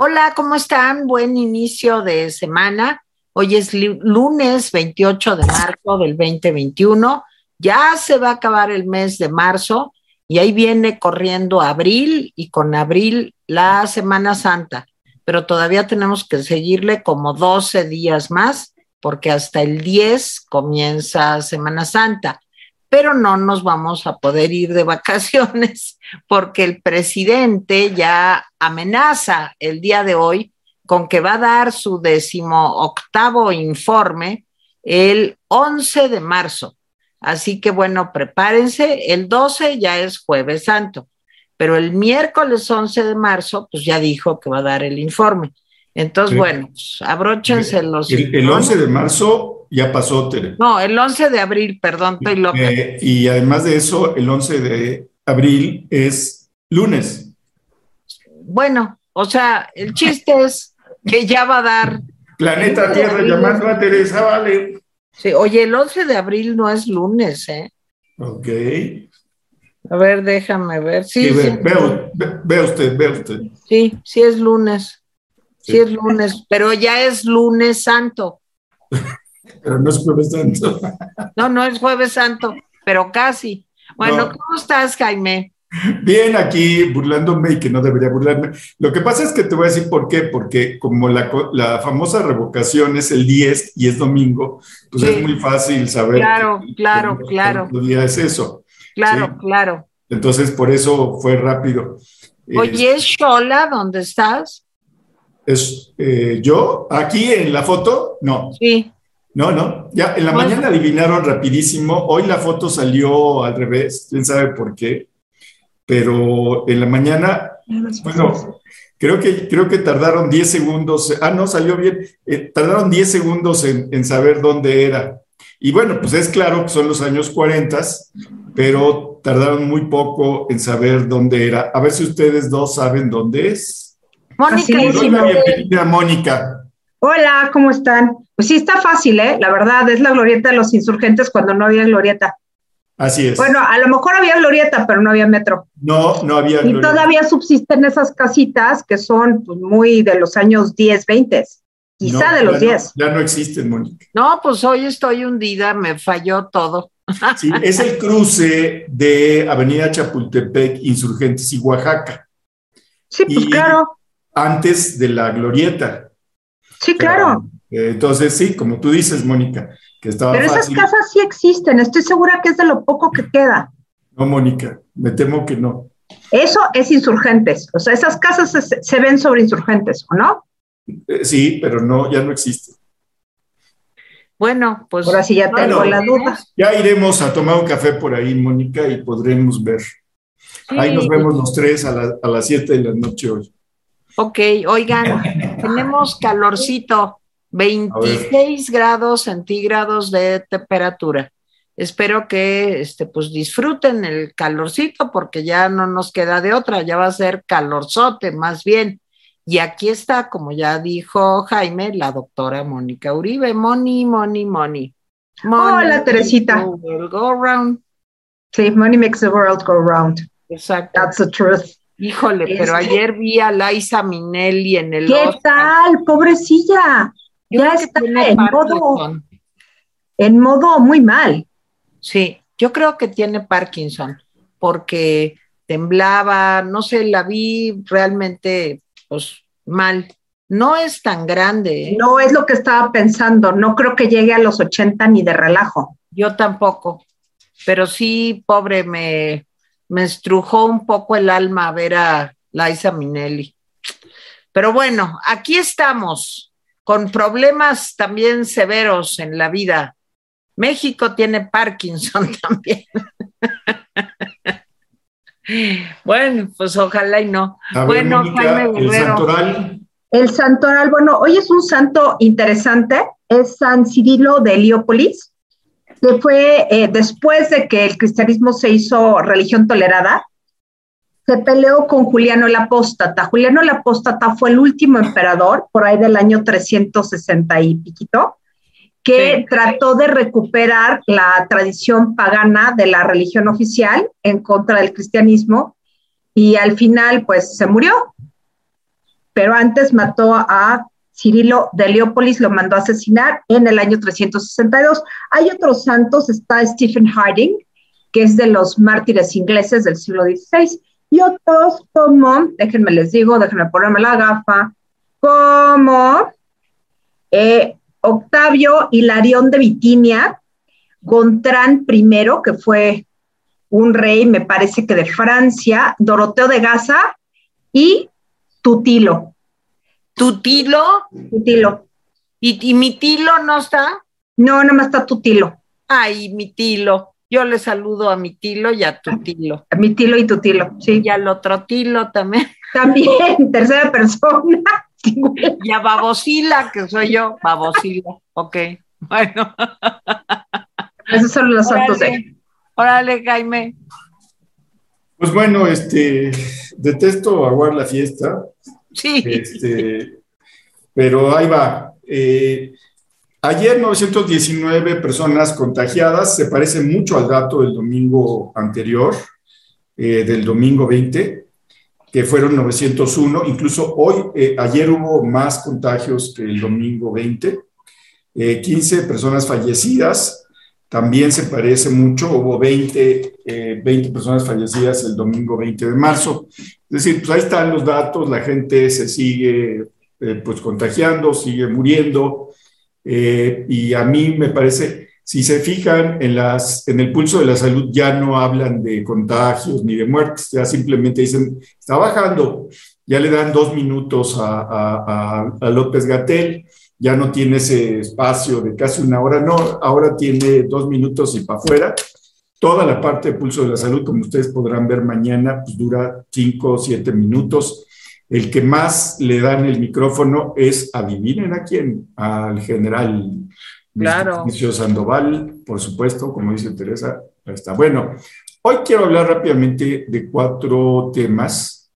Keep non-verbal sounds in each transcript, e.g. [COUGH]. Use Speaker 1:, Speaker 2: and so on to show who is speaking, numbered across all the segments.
Speaker 1: Hola, ¿cómo están? Buen inicio de semana. Hoy es lunes 28 de marzo del 2021. Ya se va a acabar el mes de marzo y ahí viene corriendo abril y con abril la Semana Santa. Pero todavía tenemos que seguirle como 12 días más porque hasta el 10 comienza Semana Santa pero no nos vamos a poder ir de [LAUGHS] vacaciones porque el presidente ya amenaza el día de hoy con que va a dar su décimo octavo informe el 11 de marzo. Así que bueno, prepárense, el 12 ya es jueves santo, pero el miércoles 11 de marzo, pues ya dijo que va a dar el informe. Entonces, bueno, pues, abróchense los...
Speaker 2: El, el 11 de marzo ya pasó, Tere.
Speaker 1: No, el 11 de abril, perdón, estoy loca.
Speaker 2: Eh, y además de eso, el 11 de abril es lunes.
Speaker 1: Bueno, o sea, el chiste es que ya va a dar.
Speaker 2: Planeta Tierra llamando a Teresa, vale.
Speaker 1: Sí, oye, el 11 de abril no es lunes, ¿eh?
Speaker 2: Ok.
Speaker 1: A ver, déjame ver. Sí,
Speaker 2: sí, ve, usted, ve usted.
Speaker 1: Sí, sí es lunes. sí es lunes, pero ya es lunes santo. [LAUGHS]
Speaker 2: pero no es jueves santo.
Speaker 1: No, no es jueves santo, pero casi. Bueno, ¿cómo estás, Jaime?
Speaker 2: Bien, aquí burlándome y que no debería burlarme. Lo que pasa es que te voy a decir por qué, porque como la, famosa revocación es el 10 y es domingo, pues es muy fácil saber.
Speaker 1: Claro, claro, claro.
Speaker 2: ¿Qué día es eso?
Speaker 1: Claro, claro.
Speaker 2: Entonces, por eso fue rápido.
Speaker 1: Oye, ¿es Shola dónde estás?
Speaker 2: ¿Es eh, yo? ¿Aquí en la foto? No.
Speaker 1: Sí.
Speaker 2: No, no, ya en la mañana adivinaron rapidísimo. Hoy la foto salió al revés, quién sabe por qué. Pero en la mañana, bueno, creo que, creo que tardaron 10 segundos. Ah, no, salió bien. Eh, tardaron 10 segundos en, saber dónde era. Y bueno, pues es claro que son los años 40, pero tardaron muy poco en saber dónde era. A ver si ustedes dos saben dónde es.
Speaker 1: Mónica,
Speaker 2: bienvenida, Mónica.
Speaker 3: Hola, ¿cómo están? Pues sí, está fácil, ¿eh? La verdad, es la glorieta de los insurgentes cuando no había glorieta.
Speaker 2: Así es.
Speaker 3: Bueno, a lo mejor había glorieta, pero no había metro.
Speaker 2: No, no había
Speaker 3: glorieta. Y todavía subsisten esas casitas que son pues, muy de los años 10, 20, quizá de los 10.
Speaker 2: ya no existen, Mónica.
Speaker 1: No, pues hoy estoy hundida, me falló todo.
Speaker 2: Sí, es el cruce de Avenida Chapultepec, Insurgentes y Oaxaca.
Speaker 3: Sí, pues claro.
Speaker 2: Antes de la glorieta.
Speaker 3: Sí, claro.
Speaker 2: Eh, entonces, sí, como tú dices, Mónica, que estaba.
Speaker 3: Pero esas casas sí existen, estoy segura que es de lo poco que queda.
Speaker 2: No, Mónica, me temo que no.
Speaker 3: Eso es insurgentes, o sea, esas casas se, ven sobre insurgentes, ¿o no?
Speaker 2: Eh, sí, pero no, ya no existen.
Speaker 1: Bueno, pues.
Speaker 3: Ahora sí ya tengo la duda.
Speaker 2: Ya iremos a tomar un café por ahí, Mónica, y podremos ver. Ahí nos vemos los tres a, a las siete de la noche hoy.
Speaker 1: Ok, oigan, tenemos calorcito, 26 grados centígrados de temperatura. Espero que este, pues disfruten el calorcito porque ya no nos queda de otra, ya va a ser calorzote más bien. Y aquí está, como ya dijo Jaime, la doctora Mónica Uribe. Moni, Moni, Moni.
Speaker 3: Hola, Teresita.
Speaker 1: Go round.
Speaker 3: Sí, money makes the world go round.
Speaker 1: Exacto.
Speaker 3: That's the truth.
Speaker 1: Híjole, pero ayer vi a Laisa Minelli en el.
Speaker 3: ¿Qué tal? Pobrecilla. ya está en modo, en modo muy mal.
Speaker 1: Sí, yo creo que tiene Parkinson, porque temblaba, no sé, la vi realmente pues mal. No es tan grande.
Speaker 3: ¿eh? No es lo que estaba pensando, no creo que llegue a los 80 ni de relajo.
Speaker 1: Yo tampoco, pero sí, pobre, me, me estrujó un poco el alma ver a Laisa Minelli. Pero bueno, aquí estamos con problemas también severos en la vida. México tiene Parkinson [LAUGHS] también. bueno, pues ojalá y no. bueno,
Speaker 2: Jaime El santoral.
Speaker 3: El santoral, bueno, hoy es un santo interesante, es San Cirilo de Heliópolis fue eh, después de que el cristianismo se hizo religión tolerada, se peleó con Juliano el Apóstata. Juliano el Apóstata fue el último emperador, por ahí del año 360 y piquito, que trató de recuperar la tradición pagana de la religión oficial en contra del cristianismo y al final pues se murió. pero antes mató a Cirilo de Leópolis, lo mandó a asesinar en el año 362. Hay otros santos, está Stephen Harding, que es de los mártires ingleses del siglo XVI, y otros como, déjenme les digo, déjenme ponerme la gafa, como eh, Octavio Hilarión de Bitinia, Gontrán I, que fue un rey, me parece que de Francia, Doroteo de Gaza y Tutilo.
Speaker 1: ¿Tutilo?
Speaker 3: Tutilo.
Speaker 1: ¿Y, ¿Y, mi tilo no está?
Speaker 3: No, nada más está Tutilo.
Speaker 1: Ay, mi tilo. Yo le saludo a mi tilo y a tu tilo.
Speaker 3: A mi tilo y tu tilo, sí.
Speaker 1: Y al otro tilo también. [LAUGHS]
Speaker 3: También, tercera persona. [LAUGHS]
Speaker 1: Y a Babosila, que soy yo, Babosila. Ok, bueno. [LAUGHS]
Speaker 3: Esos son los santos de.
Speaker 1: Órale, Jaime.
Speaker 2: Pues bueno, este, detesto aguar la fiesta.
Speaker 1: Sí.
Speaker 2: Este, pero ahí va. Eh, ayer 919 personas contagiadas, se parece mucho al dato del domingo anterior, eh, del domingo 20, que fueron 901. Incluso hoy, eh, ayer hubo más contagios que el domingo 20. 15 personas fallecidas, también se parece mucho, hubo 20, 20 eh, personas fallecidas el domingo 20 de marzo. Es decir, pues ahí están los datos, la gente se sigue eh, pues contagiando, sigue muriendo, eh, y a mí me parece, si se fijan en, las, en el pulso de la salud, ya no hablan de contagios ni de muertes, ya simplemente dicen, está bajando, ya le dan dos minutos a, a, a López Gatel ya no tiene ese espacio de casi una hora, no, ahora tiene dos minutos y para afuera. Toda la parte de pulso de la salud, como ustedes podrán ver mañana, pues dura cinco o siete minutos. El que más le dan el micrófono es, adivinen a quién, al general
Speaker 1: claro.
Speaker 2: Sandoval, por supuesto, como dice Teresa. Está. Bueno, hoy quiero hablar rápidamente de cuatro temas.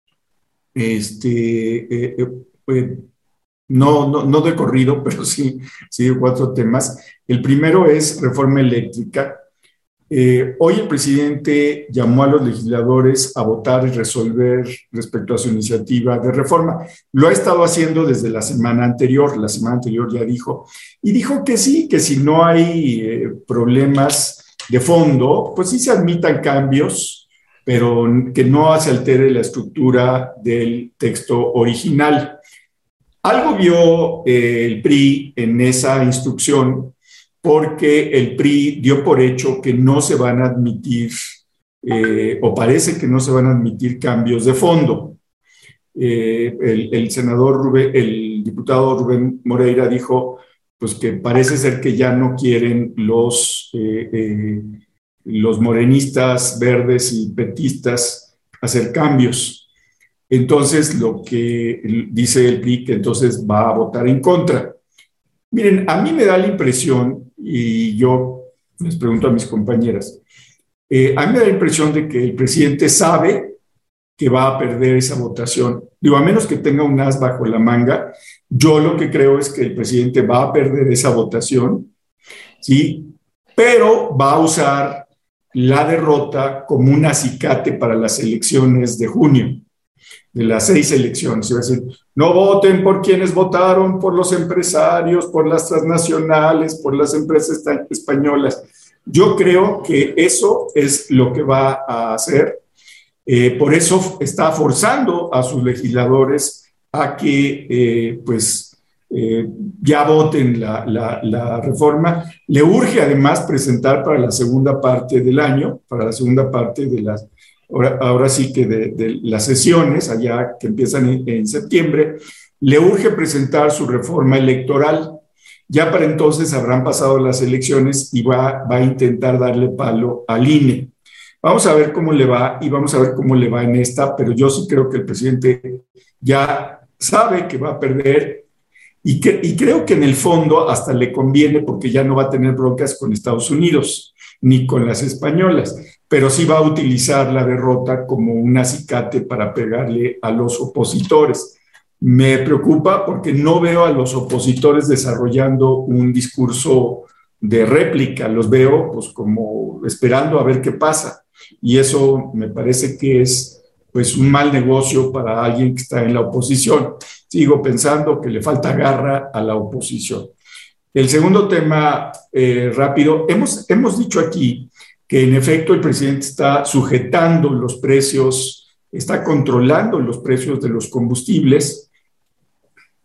Speaker 2: Este, eh, eh, pues, no, no, no de corrido, [LAUGHS] pero sí, sí de cuatro temas. El primero es reforma eléctrica. Eh, hoy el presidente llamó a los legisladores a votar y resolver respecto a su iniciativa de reforma. Lo ha estado haciendo desde la semana anterior, la semana anterior ya dijo, y dijo que sí, que si no hay eh, problemas de fondo, pues sí se admitan cambios, pero que no se altere la estructura del texto original. Algo vio eh, el PRI en esa instrucción porque el PRI dio por hecho que no se van a admitir, eh, o parece que no se van a admitir cambios de fondo. Eh, el, senador Rubén, el diputado Rubén Moreira dijo pues que parece ser que ya no quieren los, los morenistas verdes y petistas hacer cambios. Entonces, lo que dice el que entonces va a votar en contra. Miren, a mí me da la impresión, y yo les pregunto a mis compañeras, eh, a mí me da la impresión de que el presidente sabe que va a perder esa votación. Digo, a menos que tenga un as bajo la manga, yo lo que creo es que el presidente va a perder esa votación, ¿sí? Pero va a usar la derrota como un acicate para las elecciones de junio de las seis elecciones. Iba a decir, no voten por quienes votaron, por los empresarios, por las transnacionales, por las empresas españolas. Yo creo que eso es lo que va a hacer. Eh, por eso está forzando a sus legisladores a que, eh, pues, eh, ya voten la, la, reforma. Le urge además presentar para la segunda parte del año, para la segunda parte de las ahora, sí que de, las sesiones, allá que empiezan en, septiembre, le urge presentar su reforma electoral. Ya para entonces habrán pasado las elecciones y va, va a intentar darle palo al INE. Vamos a ver cómo le va y vamos a ver cómo le va en esta, pero yo sí creo que el presidente ya sabe que va a perder y, que, y creo que en el fondo hasta le conviene porque ya no va a tener broncas con Estados Unidos ni con las españolas pero sí va a utilizar la derrota como un acicate para pegarle a los opositores. Me preocupa porque no veo a los opositores desarrollando un discurso de réplica, los veo pues como esperando a ver qué pasa. Y eso me parece que es pues un mal negocio para alguien que está en la oposición. sigo pensando que le falta garra a la oposición. El segundo tema eh, rápido, hemos, hemos dicho aquí que en efecto el presidente está sujetando los precios, está controlando los precios de los combustibles.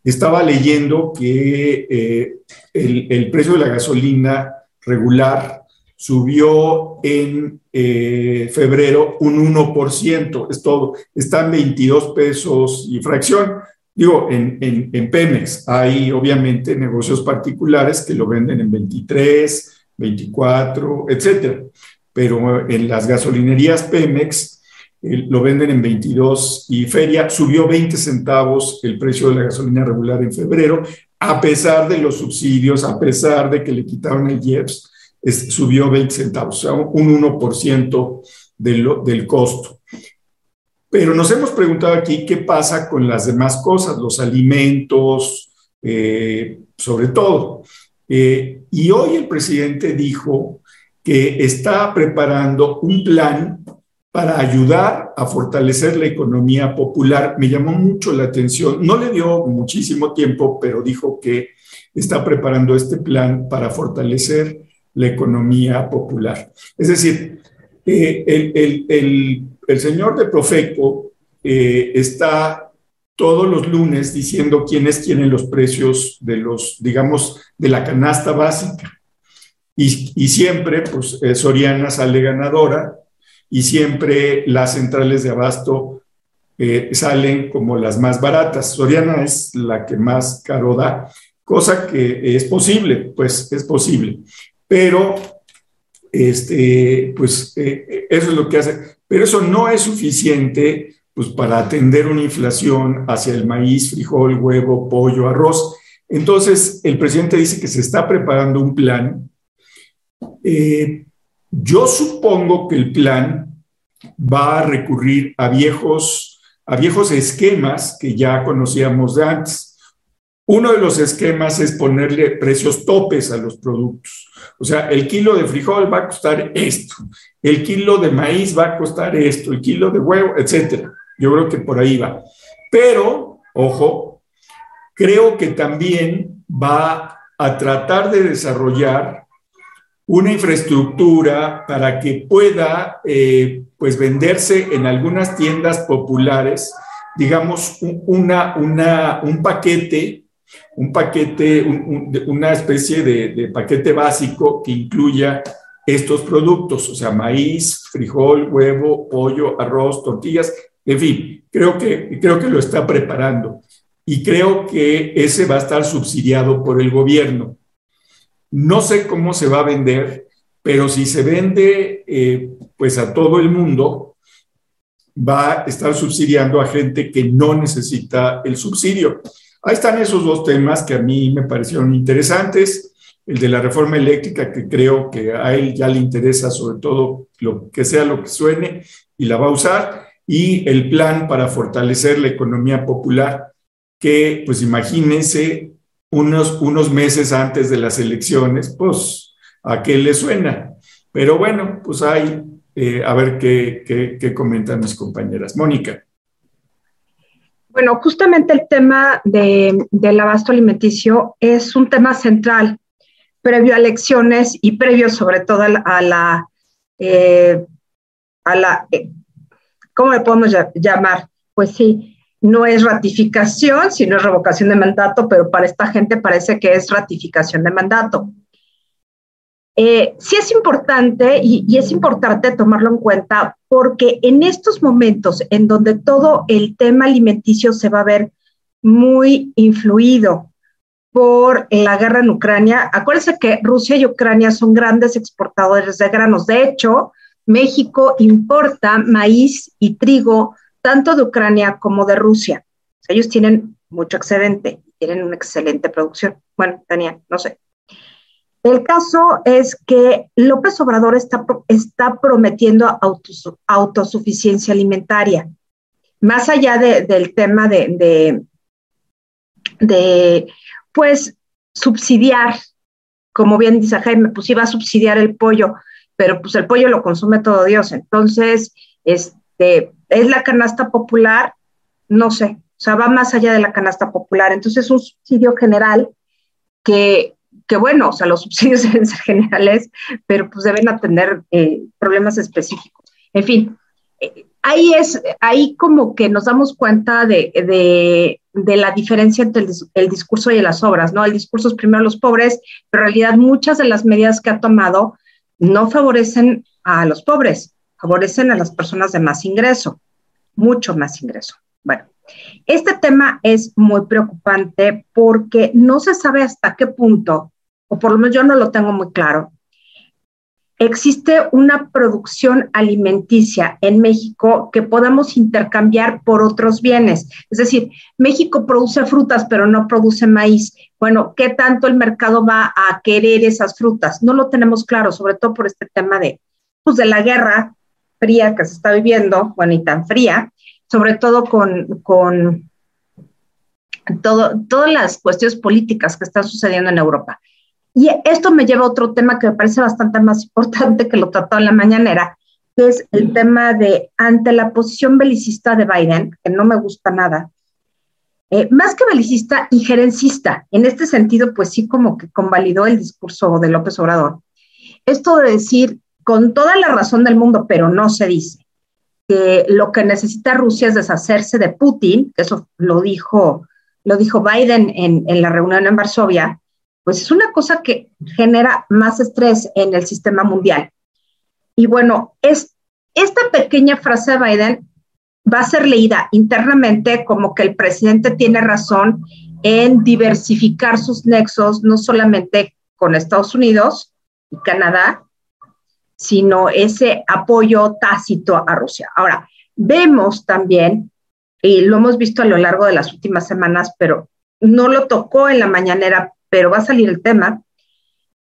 Speaker 2: Estaba leyendo que eh, el, precio de la gasolina regular subió en eh, febrero un 1%, es todo, está en 22 pesos y fracción. Digo, en, en, Pemex hay obviamente negocios particulares que lo venden en 23, 24, etcétera, pero en las gasolinerías Pemex eh, lo venden en 22 y Feria subió 20 centavos el precio de la gasolina regular en febrero, a pesar de los subsidios, a pesar de que le quitaron el IEPS, subió 20 centavos, o sea, un 1% del costo. Pero nos hemos preguntado aquí qué pasa con las demás cosas, los alimentos, eh, sobre todo. Eh, y hoy el presidente dijo que está preparando un plan para ayudar a fortalecer la economía popular. Me llamó mucho la atención, no le dio muchísimo tiempo, pero dijo que está preparando este plan para fortalecer la economía popular. Es decir, eh, el, el, el, señor de Profeco eh, está todos los lunes diciendo quiénes tienen los precios de los, digamos, de la canasta básica. Y, siempre, pues, eh, Soriana sale ganadora y siempre las centrales de abasto salen como las más baratas. Soriana es la que más caro da, cosa que es posible, pues es posible. Pero este, pues eh, eso es lo que hace. Pero eso no es suficiente pues, para atender una inflación hacia el maíz, frijol, huevo, pollo, arroz. Entonces, el presidente dice que se está preparando un plan. Eh, yo supongo que el plan va a recurrir a viejos, a viejos esquemas que ya conocíamos de antes. Uno de los esquemas es ponerle precios topes a los productos. O sea, el kilo de frijol va a costar esto, el kilo de maíz va a costar esto, el kilo de huevo, etcétera. Yo creo que por ahí va. Pero, ojo, creo que también va a tratar de desarrollar una infraestructura para que pueda pues, pues venderse en algunas tiendas populares, digamos, una, una, un paquete un paquete, una especie de, paquete básico que incluya estos productos, o sea, maíz, frijol, huevo, pollo, arroz, tortillas, en fin, creo que, creo que lo está preparando y creo que ese va a estar subsidiado por el gobierno. No sé cómo se va a vender, pero si se vende eh, pues a todo el mundo, va a estar subsidiando a gente que no necesita el subsidio. Ahí están esos dos temas que a mí me parecieron interesantes. El de la reforma eléctrica, que creo que a él ya le interesa sobre todo lo que sea lo que suene y la va a usar. Y el plan para fortalecer la economía popular, que pues imagínense unos, unos meses antes de las elecciones, pues a qué le suena. Pero bueno, pues hay, eh, a ver qué, qué, qué comentan mis compañeras. Mónica.
Speaker 3: Bueno, justamente el tema del abasto alimenticio es un tema central previo a elecciones y previo sobre todo a la, eh, a la eh, ¿cómo le podemos llamar? Pues sí, no es ratificación, sino es revocación de mandato, pero para esta gente parece que es ratificación de mandato. Eh, sí es importante y, es importante tomarlo en cuenta porque en estos momentos en donde todo el tema alimenticio se va a ver muy influido por la guerra en Ucrania, acuérdense que Rusia y Ucrania son grandes exportadores de granos. De hecho, México importa maíz y trigo tanto de Ucrania como de Rusia. Ellos tienen mucho excedente, tienen una excelente producción. Bueno, Tania, no sé. El caso es que López Obrador está, está prometiendo autosuficiencia alimentaria. Más allá del tema de, de, pues, subsidiar, como bien dice Jaime, pues iba a subsidiar el pollo, pero pues el pollo lo consume todo Dios. Entonces, este, es la canasta popular, no sé, O sea, va más allá de la canasta popular. Entonces, es un subsidio general que, que, bueno, o sea, los [LAUGHS] subsidios deben ser generales, pero pues deben atender eh, problemas específicos. En fin, eh, ahí es, ahí como que nos damos cuenta de, de, de la diferencia entre el, discurso y las obras, ¿no? El discurso es primero los pobres, pero en realidad muchas de las medidas que ha tomado no favorecen a los pobres, favorecen a las personas de más ingreso, mucho más ingreso. Bueno, este tema es muy preocupante porque no se sabe hasta qué punto, o por lo menos yo no lo tengo muy claro, existe una producción alimenticia en México que podamos intercambiar por otros bienes. Es decir, México produce frutas, pero no produce maíz. Bueno, ¿qué tanto el mercado va a querer esas frutas? No lo tenemos claro, sobre todo por este tema de, pues, de la guerra fría que se está viviendo, bueno, y tan fría, sobre todo con, con todo, todas las cuestiones políticas que están sucediendo en Europa. Y esto me lleva a otro tema que me parece bastante más importante que lo trató en la mañanera, que es el tema de ante la posición belicista de Biden, que no me gusta nada, eh, más que belicista, injerencista. En este sentido, pues sí, como que convalidó el discurso de López Obrador. Esto de decir, con toda la razón del mundo, pero no se dice, que lo que necesita Rusia es deshacerse de Putin, eso lo dijo, lo dijo Biden en, en la reunión en Varsovia, pues es una cosa que genera más estrés en el sistema mundial. Y bueno, es, esta pequeña frase de Biden va a ser leída internamente como que el presidente tiene razón en diversificar sus nexos, no solamente con Estados Unidos y Canadá, sino ese apoyo tácito a Rusia. Ahora, vemos también, y lo hemos visto a lo largo de las últimas semanas, pero no lo tocó en la mañanera pero va a salir el tema,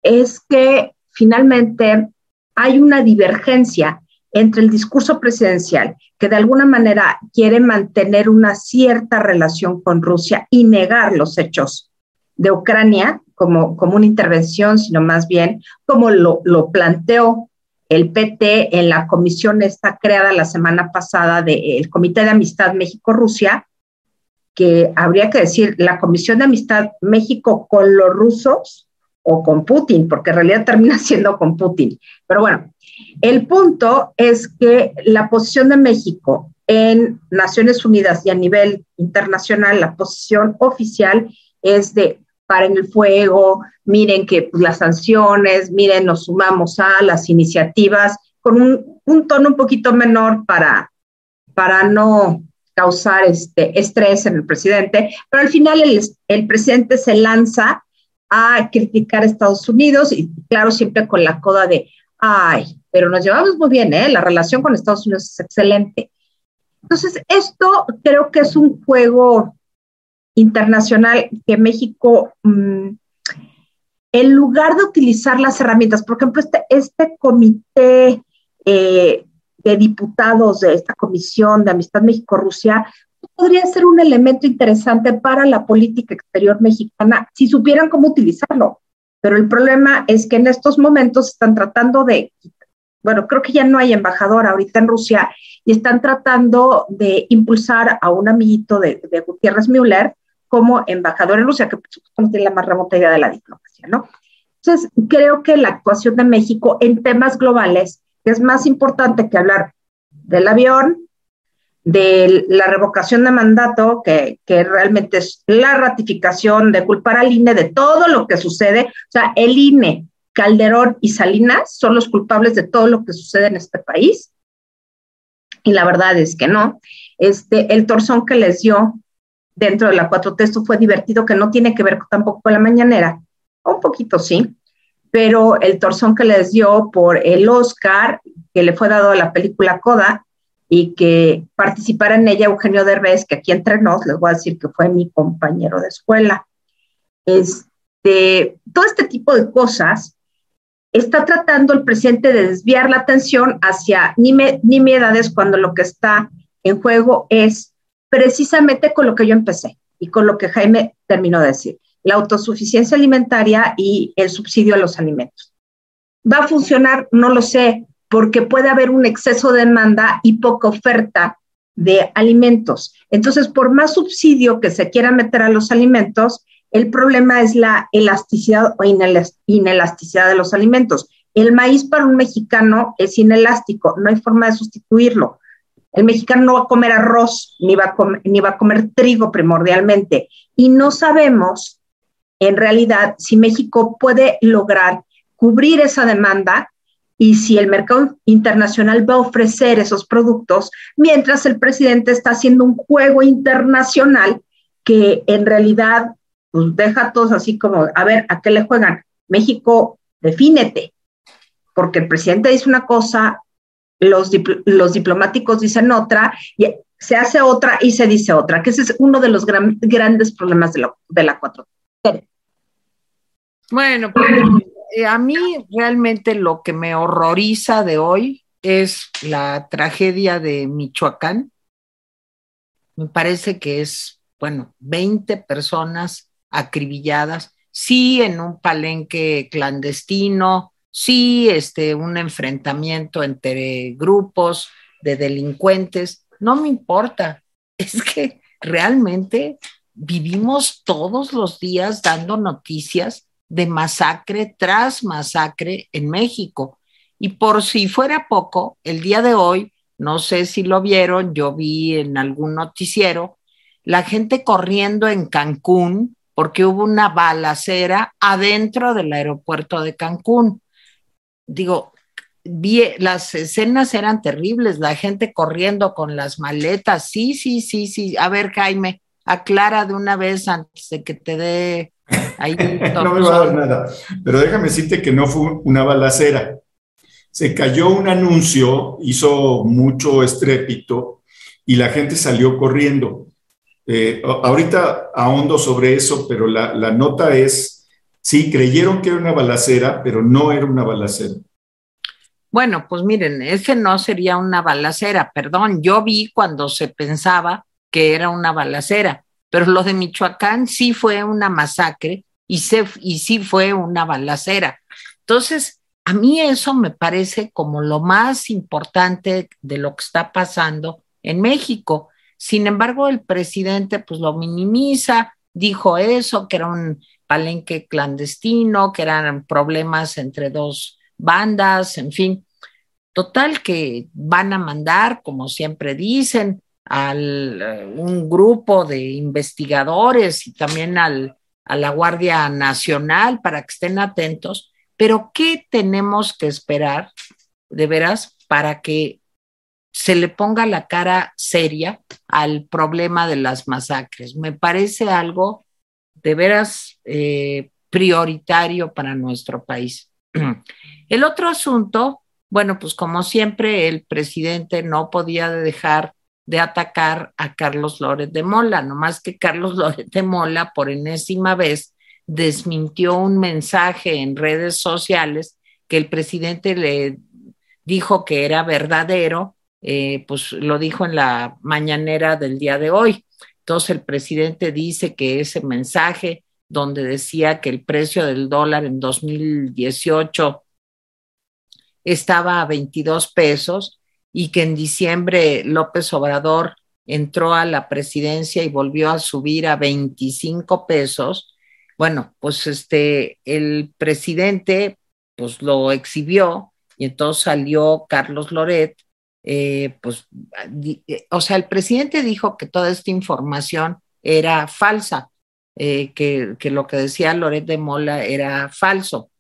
Speaker 3: es que finalmente hay una divergencia entre el discurso presidencial, que de alguna manera quiere mantener una cierta relación con Rusia y negar los hechos de Ucrania como, como una intervención, sino más bien como lo, lo planteó el PT en la comisión esta creada la semana pasada del Comité de Amistad México-Rusia, que habría que decir la Comisión de Amistad México con los rusos o con Putin, porque en realidad termina [LAUGHS] siendo con Putin. Pero bueno, el punto es que la posición de México en Naciones Unidas y a nivel internacional, la posición oficial es de paren el fuego, miren que pues, las sanciones, miren, nos sumamos a las iniciativas con un, un tono un poquito menor para, para no causar este estrés en el presidente, pero al final el, el presidente se lanza a criticar a Estados Unidos y claro, siempre con la coda de, ay, pero nos llevamos muy bien, ¿eh? la relación con Estados Unidos es excelente. Entonces, esto creo que es un juego internacional que México, mm, en lugar de utilizar las herramientas, por ejemplo, este, este comité eh, de diputados de esta Comisión de Amistad México-Rusia podría ser un elemento interesante para la política exterior mexicana si supieran cómo utilizarlo. Pero el problema es que en estos momentos están tratando de, bueno, creo que ya no hay embajador ahorita en Rusia y están tratando de impulsar a un amiguito de, de Gutiérrez Müller como embajador en Rusia, que tiene la más remota idea de la diplomacia, ¿no? Entonces, creo que la actuación de México en temas globales es más importante que hablar del avión, de la revocación de mandato, que, que, realmente es la ratificación de culpar al INE de todo lo que sucede. O sea, el INE, Calderón y Salinas son los culpables de todo lo que sucede en este país. Y la verdad es que no. Este, el torzón que les dio dentro de la cuatro textos fue divertido, que no tiene que ver tampoco con la mañanera. Un poquito sí, pero el torzón que les dio por el Oscar, que le fue dado a la película Coda, y que participara en ella Eugenio Derbez, que aquí entre nos, les voy a decir que fue mi compañero de escuela. Este, todo este tipo de cosas está tratando el presidente de desviar la atención hacia nimiedades cuando lo que está en juego es precisamente con lo que yo empecé y con lo que Jaime terminó de decir la autosuficiencia alimentaria y el subsidio a los alimentos. ¿Va a funcionar? No lo sé, porque puede haber un exceso de demanda y poca oferta de alimentos. Entonces, por más subsidio que se quiera meter a los alimentos, el problema es la elasticidad o inelasticidad de los alimentos. El maíz para un mexicano es inelástico, no hay forma de sustituirlo. El mexicano no va a comer arroz ni va a comer, ni va a comer trigo primordialmente. Y no sabemos, en realidad, si México puede lograr cubrir esa demanda y si el mercado internacional va a ofrecer esos productos, mientras el presidente está haciendo un juego internacional que en realidad pues, deja a todos así como, a ver, ¿a qué le juegan? México, defínete, porque el presidente dice una cosa, los, los diplomáticos dicen otra, y se hace otra y se dice otra, que ese es uno de los grandes problemas de, de la 4.
Speaker 1: Bueno, pues eh, a mí realmente lo que me horroriza de hoy es la tragedia de Michoacán. Me parece que es, bueno, 20 personas acribilladas, sí en un palenque clandestino, sí este, un enfrentamiento entre grupos de delincuentes, no me importa, [LAUGHS] es que realmente vivimos todos los días dando noticias de masacre tras masacre en México. Y por si fuera poco, el día de hoy, no sé si lo vieron, yo vi en algún noticiero, la gente corriendo en Cancún porque hubo una balacera adentro del aeropuerto de Cancún. Digo, vi, las escenas eran terribles, la gente corriendo con las maletas. Sí, sí, sí, sí. A ver, Jaime, aclara de una vez antes de que te dé [LAUGHS]
Speaker 2: no me va a dar nada. Pero déjame decirte que no fue una balacera. Se cayó un anuncio, hizo mucho estrépito y la gente salió corriendo. Eh, ahorita ahondo sobre eso, pero la, la nota es, sí, creyeron que era una balacera, pero no era una balacera.
Speaker 1: Bueno, pues miren, ese no sería una balacera, perdón, yo vi cuando se pensaba que era una balacera, pero lo de Michoacán sí fue una masacre y, y sí fue una balacera. Entonces, a mí eso me parece como lo más importante de lo que está pasando en México. Sin embargo, el presidente pues lo minimiza, dijo eso, que era un palenque clandestino, que eran problemas entre dos bandas, en fin. Total que van a mandar, como siempre dicen, a eh, un grupo de investigadores y también al, a la Guardia Nacional para que estén atentos, pero ¿qué tenemos que esperar de veras para que se le ponga la cara seria al problema de las masacres? Me parece algo de veras eh, prioritario para nuestro país. [CLEARS THROAT] El otro asunto, bueno, pues como siempre, el presidente no podía dejar de atacar a Carlos Loret de Mola, no más que Carlos [LAUGHS] Loret de Mola por enésima vez desmintió un mensaje en redes sociales que el presidente le dijo que era verdadero, eh, pues lo dijo en la mañanera del día de hoy. Entonces el presidente dice que ese mensaje donde decía que el precio del dólar en 2018 estaba a 22 pesos, y que en diciembre López Obrador entró a la presidencia y volvió a subir a 25 pesos, bueno, pues este, el presidente pues lo exhibió y entonces salió Carlos Loret, eh, pues, eh, o sea, el presidente dijo que toda esta información era falsa, eh, que, que lo que decía Loret de Mola era falso.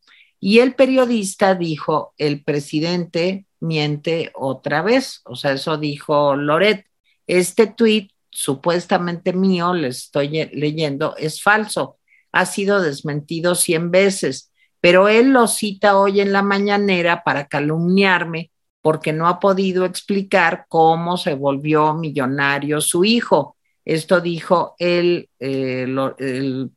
Speaker 1: Y el periodista dijo, el presidente miente otra vez. O sea, eso dijo Loret. Este tuit supuestamente mío, le estoy leyendo, es falso. Ha sido desmentido cien veces, pero él lo cita hoy en la mañanera para calumniarme porque no ha podido explicar cómo se volvió millonario su hijo. Esto dijo el, eh,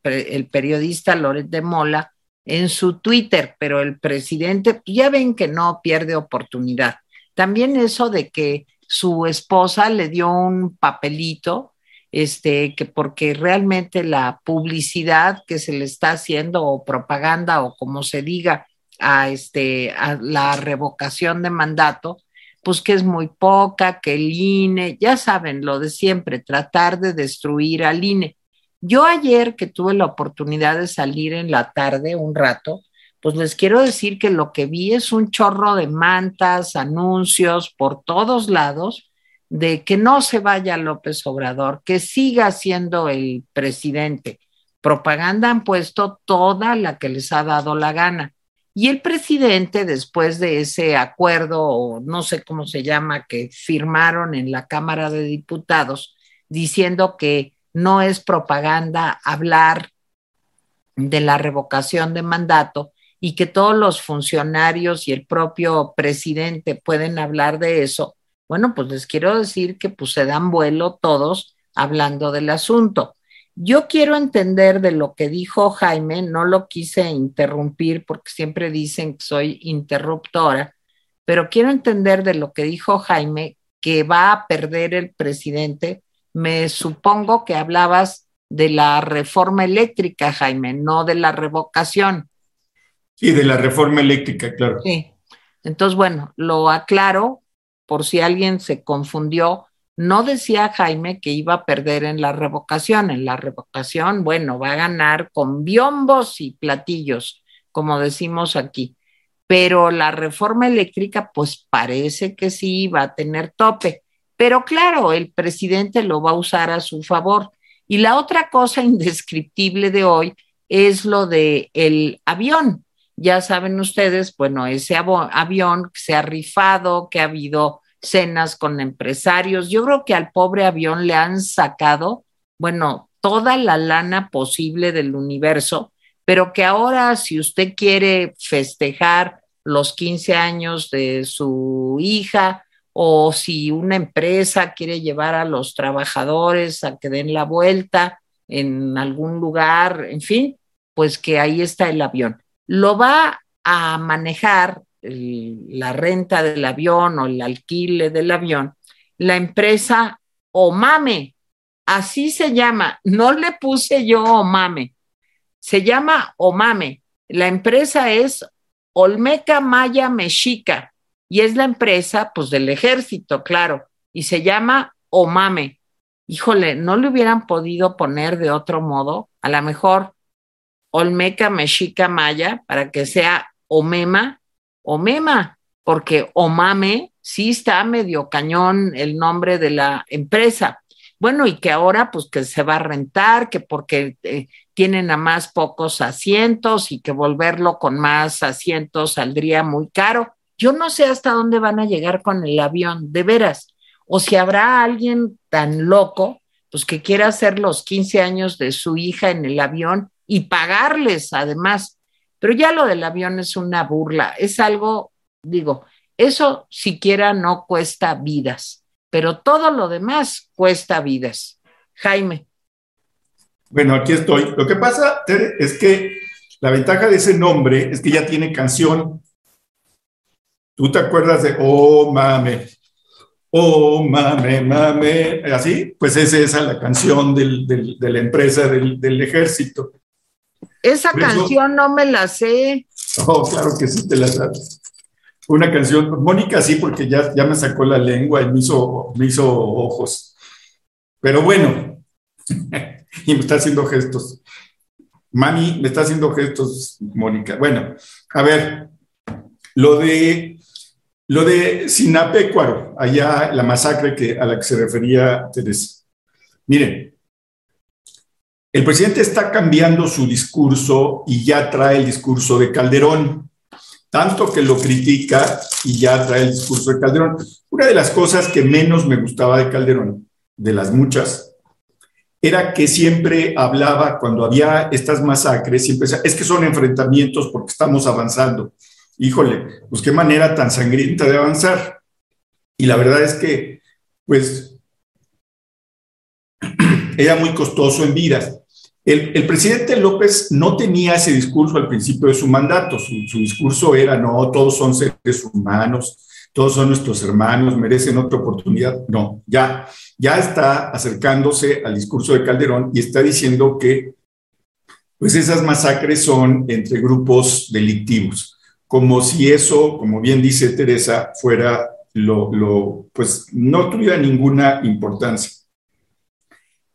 Speaker 1: el, periodista Loret de Mola en su Twitter, pero el presidente ya ven que no pierde oportunidad. También eso de que su esposa le dio un papelito, este, que porque realmente la publicidad que se le está haciendo o propaganda o como se diga a, este, a la revocación de mandato, pues que es muy poca, que el INE, ya saben, lo de siempre, tratar de destruir al INE. Yo ayer que tuve la oportunidad de salir en la tarde un rato, pues les quiero decir que lo que vi es un chorro de mantas, anuncios por todos lados de que no se vaya López Obrador, que siga siendo el presidente. Propaganda han puesto toda la que les ha dado la gana. Y el presidente, después de ese acuerdo, o no sé cómo se llama, que firmaron en la Cámara de Diputados, diciendo que no es propaganda hablar de la revocación de mandato y que todos los funcionarios y el propio presidente pueden hablar de eso, bueno, pues les quiero decir que pues se dan vuelo todos hablando del asunto. Yo quiero entender de lo que dijo Jaime, no lo quise interrumpir porque siempre dicen que soy interruptora, pero quiero entender de lo que dijo Jaime que va a perder el presidente. Me supongo que hablabas de la reforma eléctrica, Jaime, no de la revocación.
Speaker 2: Sí, de la reforma eléctrica, claro.
Speaker 1: Sí. Entonces, bueno, lo aclaro por si alguien se confundió. No decía Jaime que iba a perder en la revocación. En la revocación, bueno, va a ganar con biombos y platillos, como decimos aquí. Pero la reforma eléctrica, pues parece que sí va a tener tope. Pero claro, el presidente lo va a usar a su favor. Y la otra cosa [LAUGHS] indescriptible de hoy es lo de el avión ya saben ustedes, bueno, ese avión se ha rifado, que ha habido cenas con empresarios. Yo creo que al pobre avión le han sacado, bueno, toda la lana posible del universo, pero que ahora si usted quiere festejar los 15 años de su hija o si una empresa quiere llevar a los trabajadores a que den la vuelta en algún lugar, en fin, pues que ahí está el avión lo va a manejar la renta del avión o el alquile del avión la empresa Omame, así se llama, no le puse yo Omame, se llama Omame, la empresa es Olmeca Maya Mexica y es la empresa pues del ejército, claro, y se llama Omame. Híjole, ¿no le hubieran podido poner de otro modo? A lo mejor Olmeca Mexica Maya para que sea Omema, Omema, porque Omame sí está medio cañón el nombre de la empresa. Bueno, y que ahora pues que se va a rentar, que porque eh, tienen a más pocos asientos y que volverlo con más asientos saldría muy caro. Yo no sé hasta dónde van a llegar con el avión, de veras. O si habrá alguien tan loco, pues que quiera hacer los 15 años de su hija en el avión y pagarles además. Pero ya lo del avión es una burla, es algo, digo, eso siquiera no cuesta vidas, pero todo lo demás cuesta vidas. Jaime.
Speaker 2: Bueno, aquí estoy. Lo que pasa, Tere, es que la ventaja de ese nombre es que ya tiene canción. ¿Tú te acuerdas de Oh mame? Oh mame, mame, así, pues es esa la canción de la empresa del, del ejército.
Speaker 1: Esa canción no me la sé.
Speaker 2: Oh, claro que sí te la sabes. Una canción, Mónica sí, porque ya, ya me sacó la lengua y me hizo, me hizo ojos. Pero bueno, [LAUGHS] y me está haciendo gestos. Mami, me está haciendo gestos, Mónica. Bueno, a ver, lo de lo de Sinapecuaro, allá la masacre que, a la que se refería Teresa. Miren, el presidente está cambiando su discurso y ya trae el discurso de Calderón, tanto que lo critica y ya trae el discurso de Calderón. Una de las cosas que menos me gustaba de Calderón, de las muchas, era que siempre hablaba cuando había estas masacres, siempre decía, es que son enfrentamientos porque estamos avanzando. Híjole, pues qué manera tan sangrienta de avanzar. Y la verdad es que, pues, [CLEARS THROAT] era muy costoso en vidas. El, presidente López no tenía ese discurso al principio de su mandato. Su, discurso era, no, todos son seres humanos, todos son nuestros hermanos, merecen otra oportunidad. No, ya, ya está acercándose al discurso de Calderón y está diciendo que pues esas masacres son entre grupos delictivos, como si eso, como bien dice Teresa, fuera lo, pues no tuviera ninguna importancia.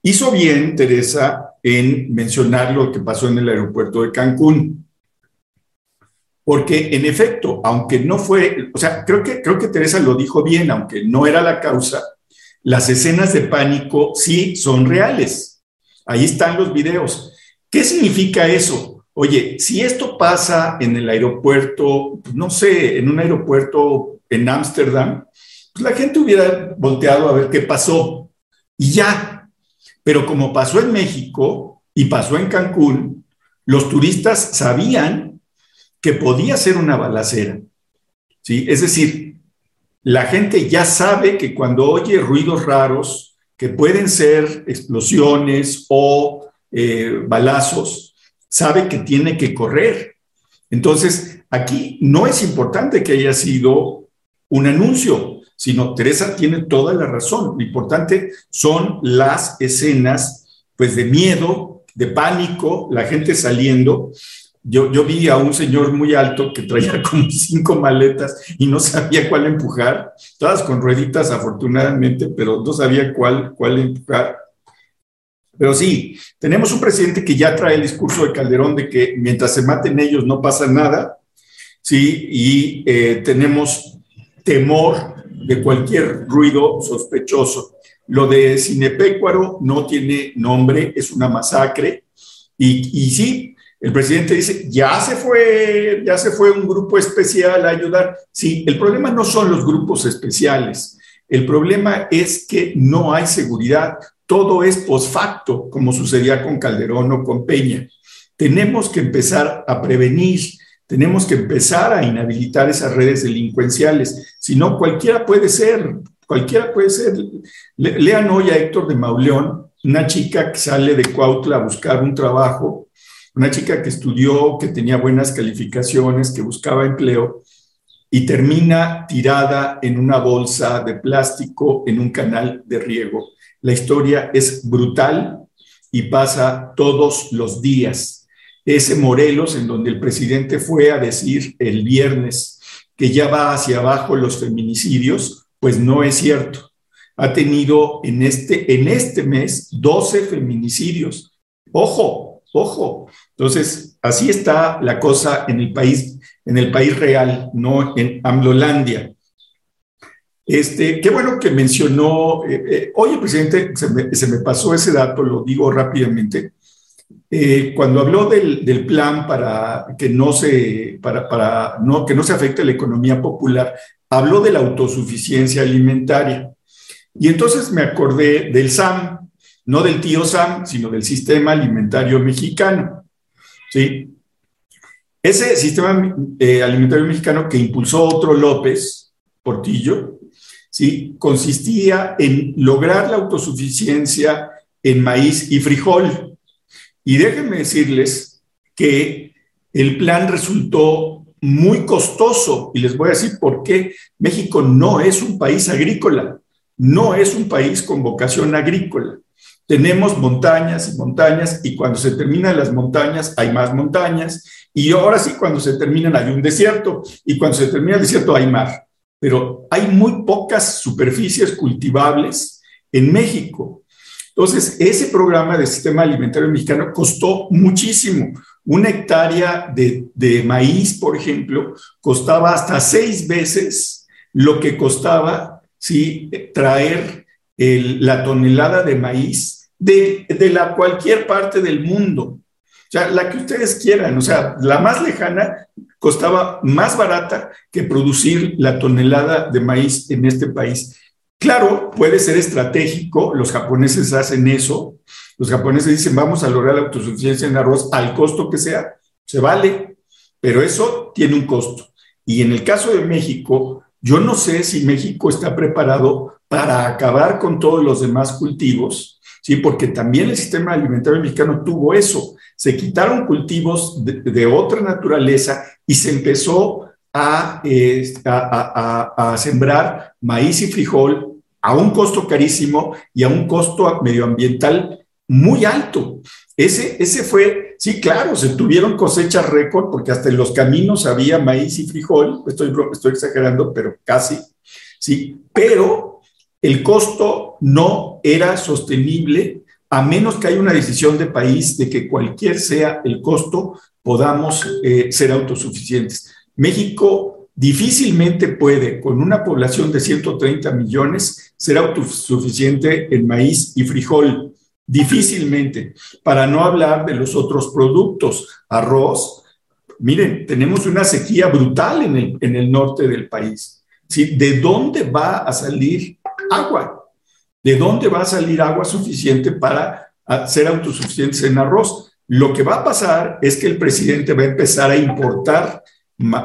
Speaker 2: Hizo bien Teresa en mencionar lo que pasó en el aeropuerto de Cancún. Porque en efecto, aunque no fue, o sea, creo que, creo que Teresa lo dijo bien, aunque no era la causa, las escenas de pánico sí son reales. Ahí están los videos. ¿Qué significa eso? Oye, si esto pasa en el aeropuerto, no sé, en un aeropuerto en Ámsterdam, pues la gente hubiera volteado a ver qué pasó y ya. Pero como pasó en México y pasó en Cancún, los turistas sabían que podía ser una balacera. ¿sí? Es decir, la gente ya sabe que cuando oye ruidos raros, que pueden ser explosiones o eh, balazos, sabe que tiene que correr. Entonces, aquí no es importante que haya sido un anuncio, sino Teresa tiene toda la razón. Lo importante son las escenas, pues, de miedo, de pánico, la gente saliendo. Yo, yo vi a un señor muy alto que traía [LAUGHS] como cinco maletas y no sabía cuál empujar, todas con rueditas afortunadamente, pero no sabía cuál, cuál empujar. Pero sí, tenemos un presidente que ya trae el discurso de Calderón de que mientras se maten ellos no pasa nada, sí, y eh, tenemos temor de cualquier ruido sospechoso. Lo de Cinepecuaro no tiene nombre, es una masacre, y, sí, el presidente dice, ya se fue, ya se fue un grupo especial a ayudar. Sí, el problema no son los grupos especiales. El problema es que no hay seguridad todo es post facto, como sucedía con Calderón o con Peña. Tenemos que empezar a prevenir, tenemos que empezar a inhabilitar esas redes delincuenciales. Si no, cualquiera puede ser, cualquiera puede ser. lean hoy a Héctor de Mauleón, una chica que sale de Cuautla a buscar un trabajo, una chica que estudió, que tenía buenas calificaciones, que buscaba empleo y termina tirada en una bolsa de plástico en un canal de riego la historia es brutal y pasa todos los días. Ese Morelos en donde el presidente fue a decir el viernes que ya va hacia abajo los feminicidios, pues no es cierto. Ha tenido en este, en este mes 12 feminicidios. Ojo, ojo. Entonces, así está la cosa en el país, en el país real, no en Amlolandia. Este, qué bueno que mencionó, eh, eh, oye, presidente, se me, pasó ese dato, lo digo rápidamente. Eh, cuando habló del, plan para que no se, para, para no, que no se afecte la economía popular, habló de la autosuficiencia alimentaria. Y entonces me acordé del SAM, no del tío SAM, sino del sistema alimentario mexicano. ¿sí? Ese sistema alimentario mexicano que impulsó otro López Portillo, ¿sí? consistía en lograr la autosuficiencia en maíz y frijol. Y déjenme decirles que el plan resultó muy costoso y les voy a decir por qué México no es un país agrícola, no es un país con vocación agrícola. Tenemos montañas y montañas y cuando se terminan las montañas hay más montañas y ahora sí cuando se terminan hay un desierto y cuando se termina el desierto hay mar pero hay muy pocas superficies cultivables en México. Entonces, ese programa de sistema alimentario mexicano costó muchísimo. Una hectárea de, maíz, por ejemplo, costaba hasta seis veces lo que costaba si traer la tonelada de maíz de, de la cualquier parte del mundo. O sea, la que ustedes quieran, o sea, la más lejana costaba más barata que producir la tonelada de maíz en este país. Claro, puede ser estratégico, los japoneses hacen eso, los japoneses dicen vamos a lograr la autosuficiencia en arroz al costo que sea, se vale, pero eso tiene un costo. Y en el caso de México, yo no sé si México está preparado para acabar con todos los demás cultivos, ¿sí? porque también el sistema alimentario mexicano tuvo eso se quitaron cultivos de, otra naturaleza y se empezó a, sembrar maíz y frijol a un costo carísimo y a un costo medioambiental muy alto. Ese, ese fue, sí, claro, se tuvieron cosechas récord porque hasta en los caminos había maíz y frijol, estoy, estoy exagerando, pero casi. sí, pero el costo no era sostenible a menos que haya una decisión de país de que cualquier sea el costo, podamos eh, ser autosuficientes. México difícilmente puede, con una población de 130 millones, ser autosuficiente en maíz y frijol. Difícilmente, para no hablar de los otros productos, arroz. Miren, tenemos una sequía brutal en el, en el norte del país. ¿De dónde va a salir agua? ¿De dónde va a salir agua suficiente para ser autosuficientes en arroz? Lo que va a pasar es que el presidente va a empezar a importar,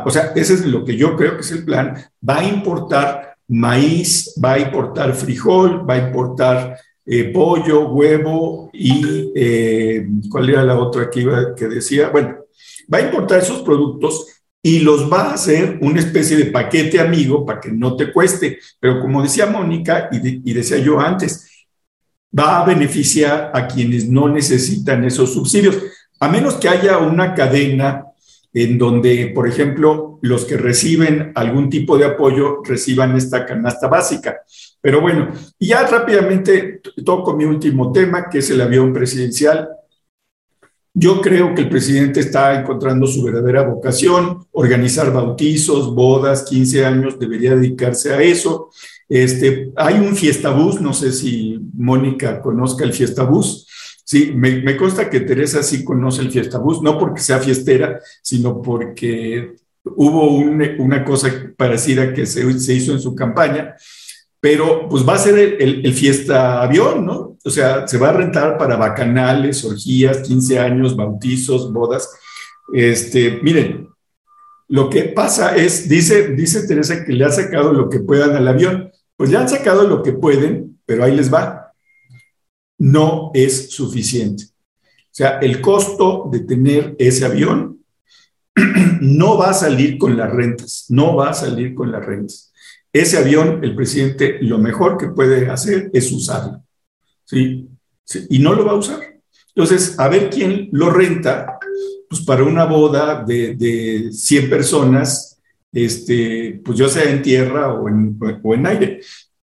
Speaker 2: o sea, ese es lo que yo creo que es el plan, va a importar maíz, va a importar frijol, va a importar eh, pollo, huevo y eh, ¿cuál era la otra que, iba, que decía? Bueno, va a importar esos productos y los va a hacer una especie de paquete amigo para que no te cueste. Pero como decía Mónica y, decía yo antes, va a beneficiar a quienes no necesitan esos subsidios, a menos que haya una cadena en donde, por ejemplo, los que reciben algún tipo de apoyo reciban esta canasta básica. Pero bueno, y ya rápidamente toco mi último tema, que es el avión presidencial. Yo creo que el presidente está encontrando su verdadera vocación, organizar bautizos, bodas, 15 años, debería dedicarse a eso. Este, hay un fiestabús, no sé si Mónica conozca el fiestabús. Sí, me, consta que Teresa sí conoce el fiestabús, no porque sea fiestera, sino porque hubo una cosa parecida que se, hizo en su campaña pero pues va a ser el, fiesta avión, ¿no? O sea, se va a rentar para bacanales, orgías, 15 años, bautizos, bodas. Este, miren, lo que pasa es, dice, dice Teresa que le ha sacado lo que puedan al avión. Pues ya han sacado lo que pueden, pero ahí les va. No es suficiente. O sea, el costo de tener ese avión [CLEARS THROAT] no va a salir con las rentas, no va a salir con las rentas. Ese avión, el presidente lo mejor que puede hacer es usarlo. ¿sí? Y no lo va a usar. Entonces, a ver quién lo renta, pues para una boda de, de 100 personas, este, pues ya sea en tierra o en, o en aire.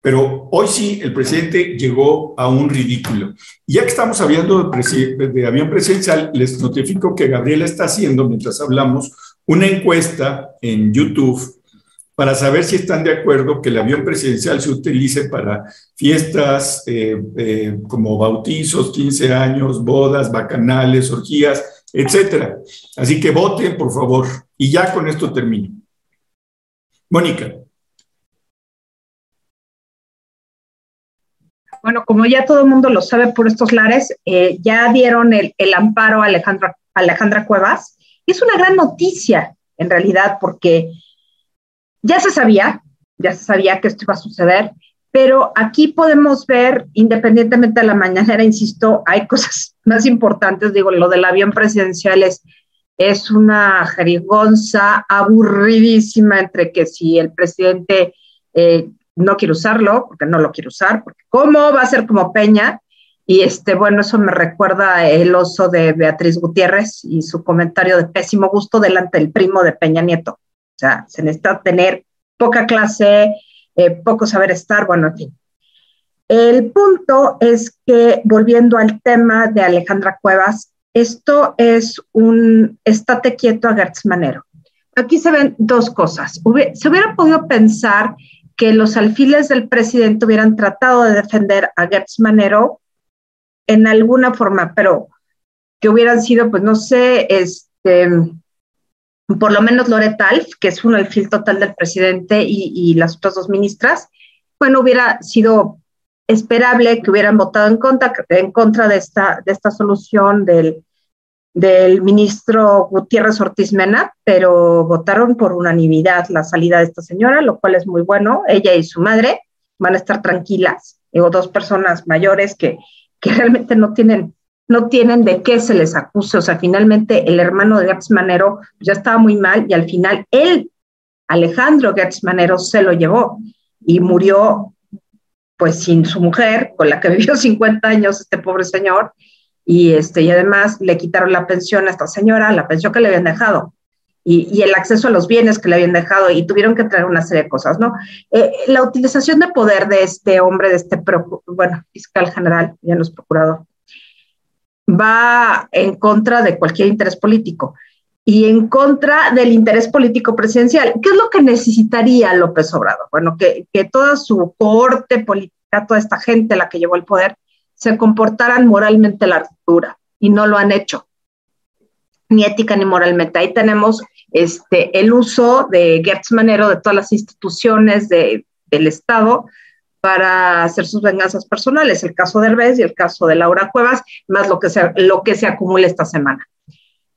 Speaker 2: Pero hoy sí, el presidente llegó a un ridículo. Y ya que estamos hablando de, avión presidencial, les notifico que Gabriela está haciendo, mientras hablamos, una encuesta en YouTube para saber si están de acuerdo que el avión presidencial se utilice para fiestas eh, eh, como bautizos, 15 años, bodas, bacanales, orgías, etcétera. Así que voten, por favor. Y ya con esto termino. Mónica.
Speaker 3: Bueno, como ya todo el mundo lo sabe por estos lares, eh, ya dieron el, amparo a Alejandra, Alejandra Cuevas. Y es una gran noticia, en realidad, porque ya se sabía, ya se sabía que esto iba a suceder, pero aquí podemos ver, independientemente de la mañanera, insisto, hay cosas [LAUGHS] más importantes, digo, lo del avión presidencial es, es una jerigonza aburridísima entre que si el presidente eh, no quiere usarlo, porque no lo quiere usar, cómo va a ser como Peña, y este, bueno, eso me recuerda el oso de Beatriz Gutiérrez y su comentario de pésimo gusto delante del primo de Peña Nieto. O sea, se necesita tener poca clase, eh, poco saber estar, bueno, en. El punto es que, volviendo al tema de Alejandra Cuevas, esto es un estate quieto a Gertz Manero. Aquí se ven dos cosas. se hubiera podido pensar que los alfiles del presidente hubieran tratado de defender a Gertz Manero en alguna forma, pero que hubieran sido, pues no sé, este, por lo menos Loretta Alf, que es un alfil total del presidente y, las otras dos ministras, bueno, hubiera sido esperable que hubieran votado en contra, en contra de, esta, de esta solución del, del ministro Gutiérrez Ortiz Mena, pero votaron por unanimidad la salida de esta señora, lo cual es muy bueno. Ella y su madre van a estar tranquilas. Digo, dos personas mayores que, que [LAUGHS] realmente no tienen no tienen de qué se les acuse. O sea, finalmente el hermano de Gertz Manero ya estaba muy mal y al final él, Alejandro Gertz Manero, se lo llevó y murió pues sin su mujer, con la que [LAUGHS] vivió 50 años este pobre señor, y, este, y además le quitaron la pensión a esta señora, la pensión que le habían dejado. y, el acceso a los bienes que le habían dejado y tuvieron que traer una serie de cosas, ¿no? Eh, la utilización de poder de este hombre, de este, bueno, fiscal general, ya no es procurador, va en contra de cualquier interés político y en contra del interés político presidencial. ¿Qué es lo que necesitaría López Obrador? Bueno, que, que toda su corte política, toda esta gente la que llevó el poder, se comportaran moralmente la altura y no lo han hecho, ni ética ni moralmente. Ahí tenemos este, el uso de Gertz Manero de todas las instituciones de, del Estado para hacer sus venganzas personales, el caso de Herbes y el caso de Laura Cuevas, más lo que se, lo que se acumula esta semana.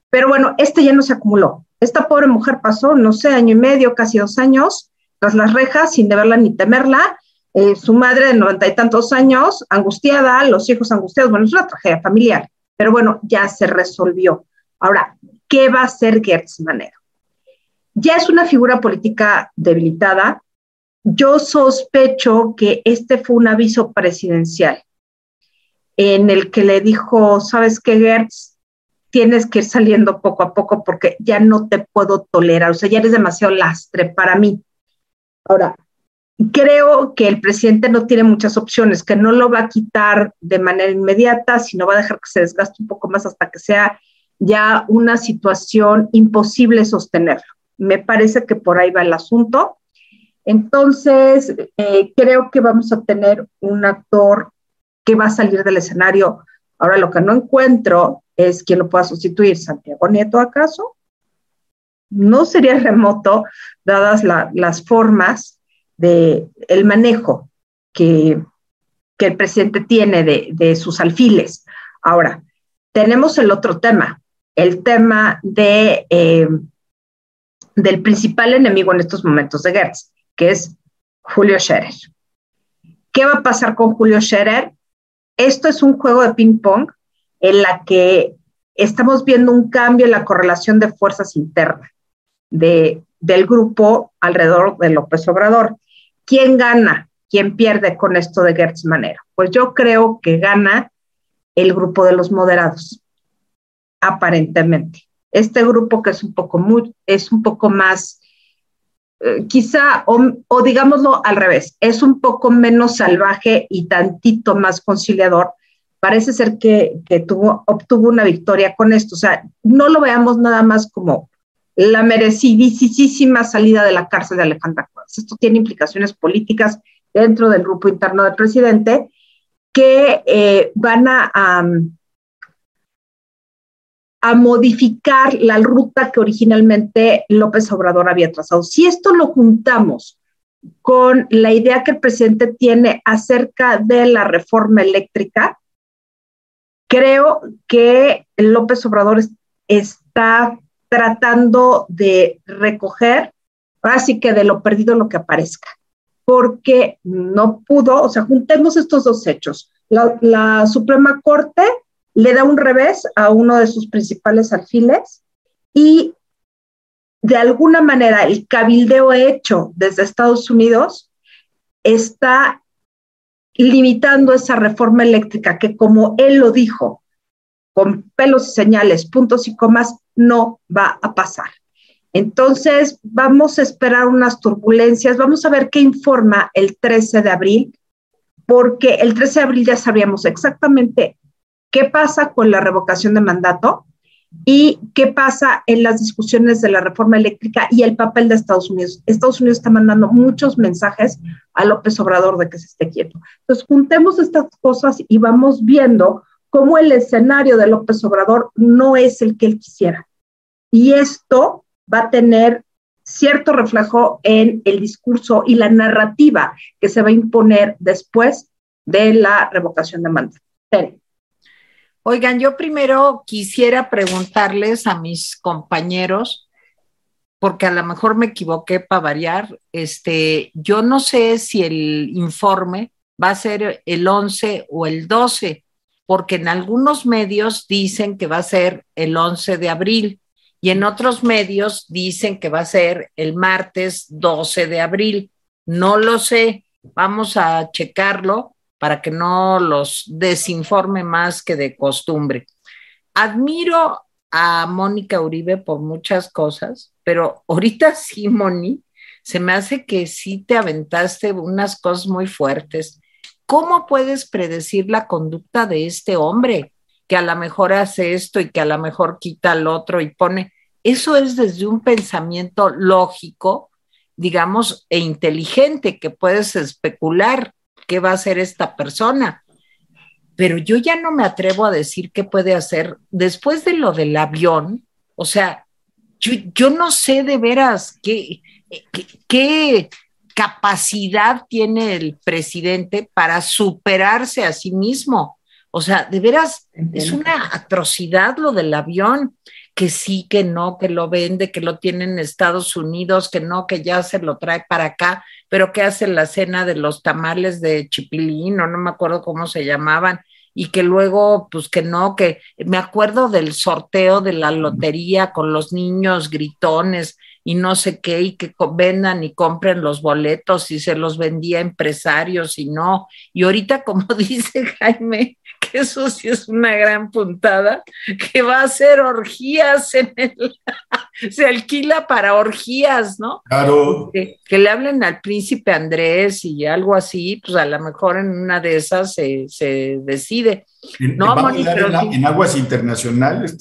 Speaker 3: Pero bueno, este ya no se acumuló. Esta pobre mujer pasó, no sé, año y medio, casi dos años, tras las rejas, sin deberla ni temerla. Eh, su madre de noventa y tantos años, angustiada, los hijos angustiados, bueno, es una tragedia familiar, pero bueno, ya se resolvió. Ahora, ¿qué va a hacer Gertz Manero? Ya es una figura política debilitada, yo sospecho que este fue un aviso presidencial en el que le dijo, sabes qué, Gertz, tienes que ir saliendo poco a poco porque ya no te puedo tolerar, o sea, ya eres demasiado lastre para mí. Ahora, creo que el presidente no tiene muchas opciones, que no lo va a quitar de manera inmediata, sino va a dejar que se desgaste un poco más hasta que sea ya una situación imposible sostenerlo. Me parece que por ahí va el asunto. Entonces, eh, creo que vamos a tener un actor que va a salir del escenario. Ahora, lo que no encuentro es quién lo pueda sustituir. ¿Santiago Nieto acaso? No sería [LAUGHS] remoto, dadas las formas de el manejo que, el presidente tiene de, sus alfiles. Ahora, tenemos el otro tema, el tema de, eh, del principal enemigo en estos momentos de Gertz, que es Julio Scherer. ¿Qué va a pasar con Julio Scherer? Esto es un juego de ping-pong en la que estamos viendo un cambio en la correlación de fuerzas internas de, del grupo alrededor de López Obrador. ¿Quién gana? ¿Quién pierde con esto de Gertz Manero? Pues yo creo que gana el grupo de los moderados, aparentemente. Este grupo que es un poco, muy, es un poco más eh, quizá, o, digámoslo al revés, es un poco menos salvaje y tantito más conciliador. Parece ser que, tuvo, obtuvo una victoria con esto. O sea, no lo veamos nada más como la merecidísima salida de la cárcel de Alejandra Cuevas. Esto tiene implicaciones políticas dentro del grupo interno del presidente que eh, van a, a modificar la ruta que originalmente López Obrador había trazado. Si esto lo juntamos con la idea que el presidente tiene acerca de la reforma eléctrica, creo que López Obrador está tratando de recoger, así que de lo perdido lo que aparezca, porque no pudo, o sea, juntemos estos dos hechos. La, la Suprema Corte le da un revés a uno de sus principales alfiles y de alguna manera el cabildeo hecho desde Estados Unidos está limitando esa reforma eléctrica que como él lo dijo, con pelos y señales, puntos y comas, no va a pasar. Entonces, vamos a esperar unas turbulencias, vamos a ver qué informa el 13 de abril, porque el 13 de abril ya sabíamos exactamente qué pasa con la revocación de mandato y qué pasa en las discusiones de la reforma eléctrica y el papel de Estados Unidos. Estados Unidos está mandando muchos mensajes a López Obrador de que se esté quieto. Entonces, juntemos estas cosas y vamos viendo cómo el escenario de López Obrador no es el que él quisiera. Y esto va a tener cierto reflejo en el discurso y la narrativa que se va a imponer después de la revocación de mandato.
Speaker 1: Oigan, yo primero quisiera preguntarles a mis compañeros, porque a lo mejor me equivoqué para variar, este, yo no sé si el informe va a ser el 11 o el 12, porque en algunos medios dicen que va a ser el 11 de abril y en otros medios dicen que va a ser el martes 12 de abril. No lo sé, vamos a checarlo para que no los desinforme más que de costumbre. Admiro a Mónica Uribe por muchas cosas, pero ahorita sí, Moni, se me hace que sí te aventaste unas cosas muy fuertes. ¿Cómo puedes predecir la conducta de este hombre que a lo mejor hace esto y que a lo mejor quita al otro y pone? Eso es desde un pensamiento lógico, digamos, e inteligente, que puedes especular qué va a hacer esta persona. Pero yo ya no me atrevo a decir qué puede hacer después de lo del avión. O sea, yo, no sé de veras qué, qué, capacidad tiene el presidente para superarse a sí mismo. O sea, de veras, es una atrocidad lo del avión, que sí, que no, que lo vende, que lo tiene en Estados Unidos, que no, que ya se lo trae para acá, pero que hace la cena de los tamales de Chipilín, o no me acuerdo cómo se llamaban, y que luego, pues que no, que me acuerdo del sorteo de la lotería con los niños gritones, y no sé qué, y que vendan y compren los boletos y se los vendía a empresarios y no. Y ahorita, [LAUGHS] como dice Jaime, que eso sí es una gran puntada, que va a hacer orgías en el, [LAUGHS] se alquila para orgías, ¿no?
Speaker 2: Claro.
Speaker 1: Que, le hablen al príncipe Andrés y algo así, pues a lo mejor en una de esas se, decide.
Speaker 2: no, va en, aguas internacionales.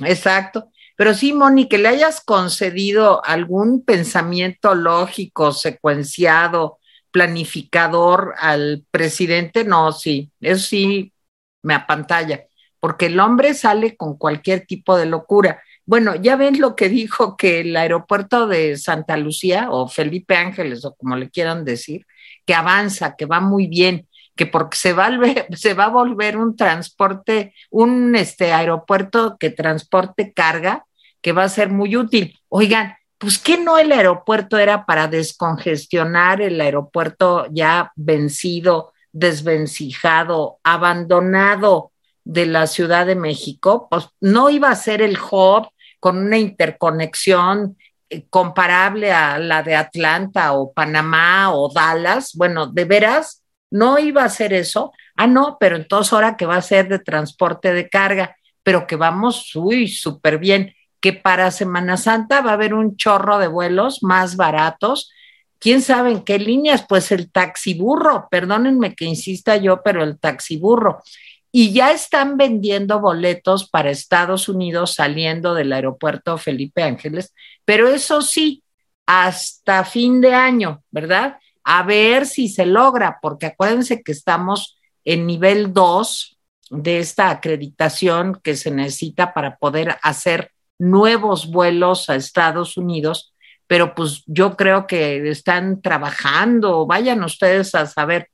Speaker 1: Exacto. Pero sí, Moni, que le hayas concedido algún pensamiento lógico, secuenciado, planificador al presidente, no, sí, eso sí me apantalla, porque el hombre sale con cualquier tipo de locura. Bueno, ya ven lo que dijo que el aeropuerto de Santa Lucía o Felipe Ángeles o como le quieran decir, que avanza, que va muy bien, que porque se va, [LAUGHS] se va a volver un transporte, un este, aeropuerto que transporte carga, que va a ser muy útil. Oigan, pues que no el aeropuerto era para descongestionar el aeropuerto ya vencido, desvencijado, abandonado de la Ciudad de México, pues no iba a ser el hub con una interconexión eh, comparable a la de Atlanta o Panamá o Dallas. Bueno, de veras, no iba a ser eso. Ah, no, pero entonces ahora que va a ser de transporte de carga, pero que vamos, uy, súper bien que para Semana Santa va a haber un chorro de vuelos más baratos. ¿Quién sabe en qué líneas? Pues el taxiburro, perdónenme que insista yo, pero el taxiburro. Y ya están vendiendo boletos para Estados Unidos saliendo del aeropuerto Felipe Ángeles, pero eso sí, hasta fin de año, ¿verdad? A ver si se logra, porque acuérdense que estamos en nivel 2 de esta acreditación que se necesita para poder hacer nuevos vuelos a Estados Unidos, pero pues yo creo que están trabajando, vayan ustedes a saber,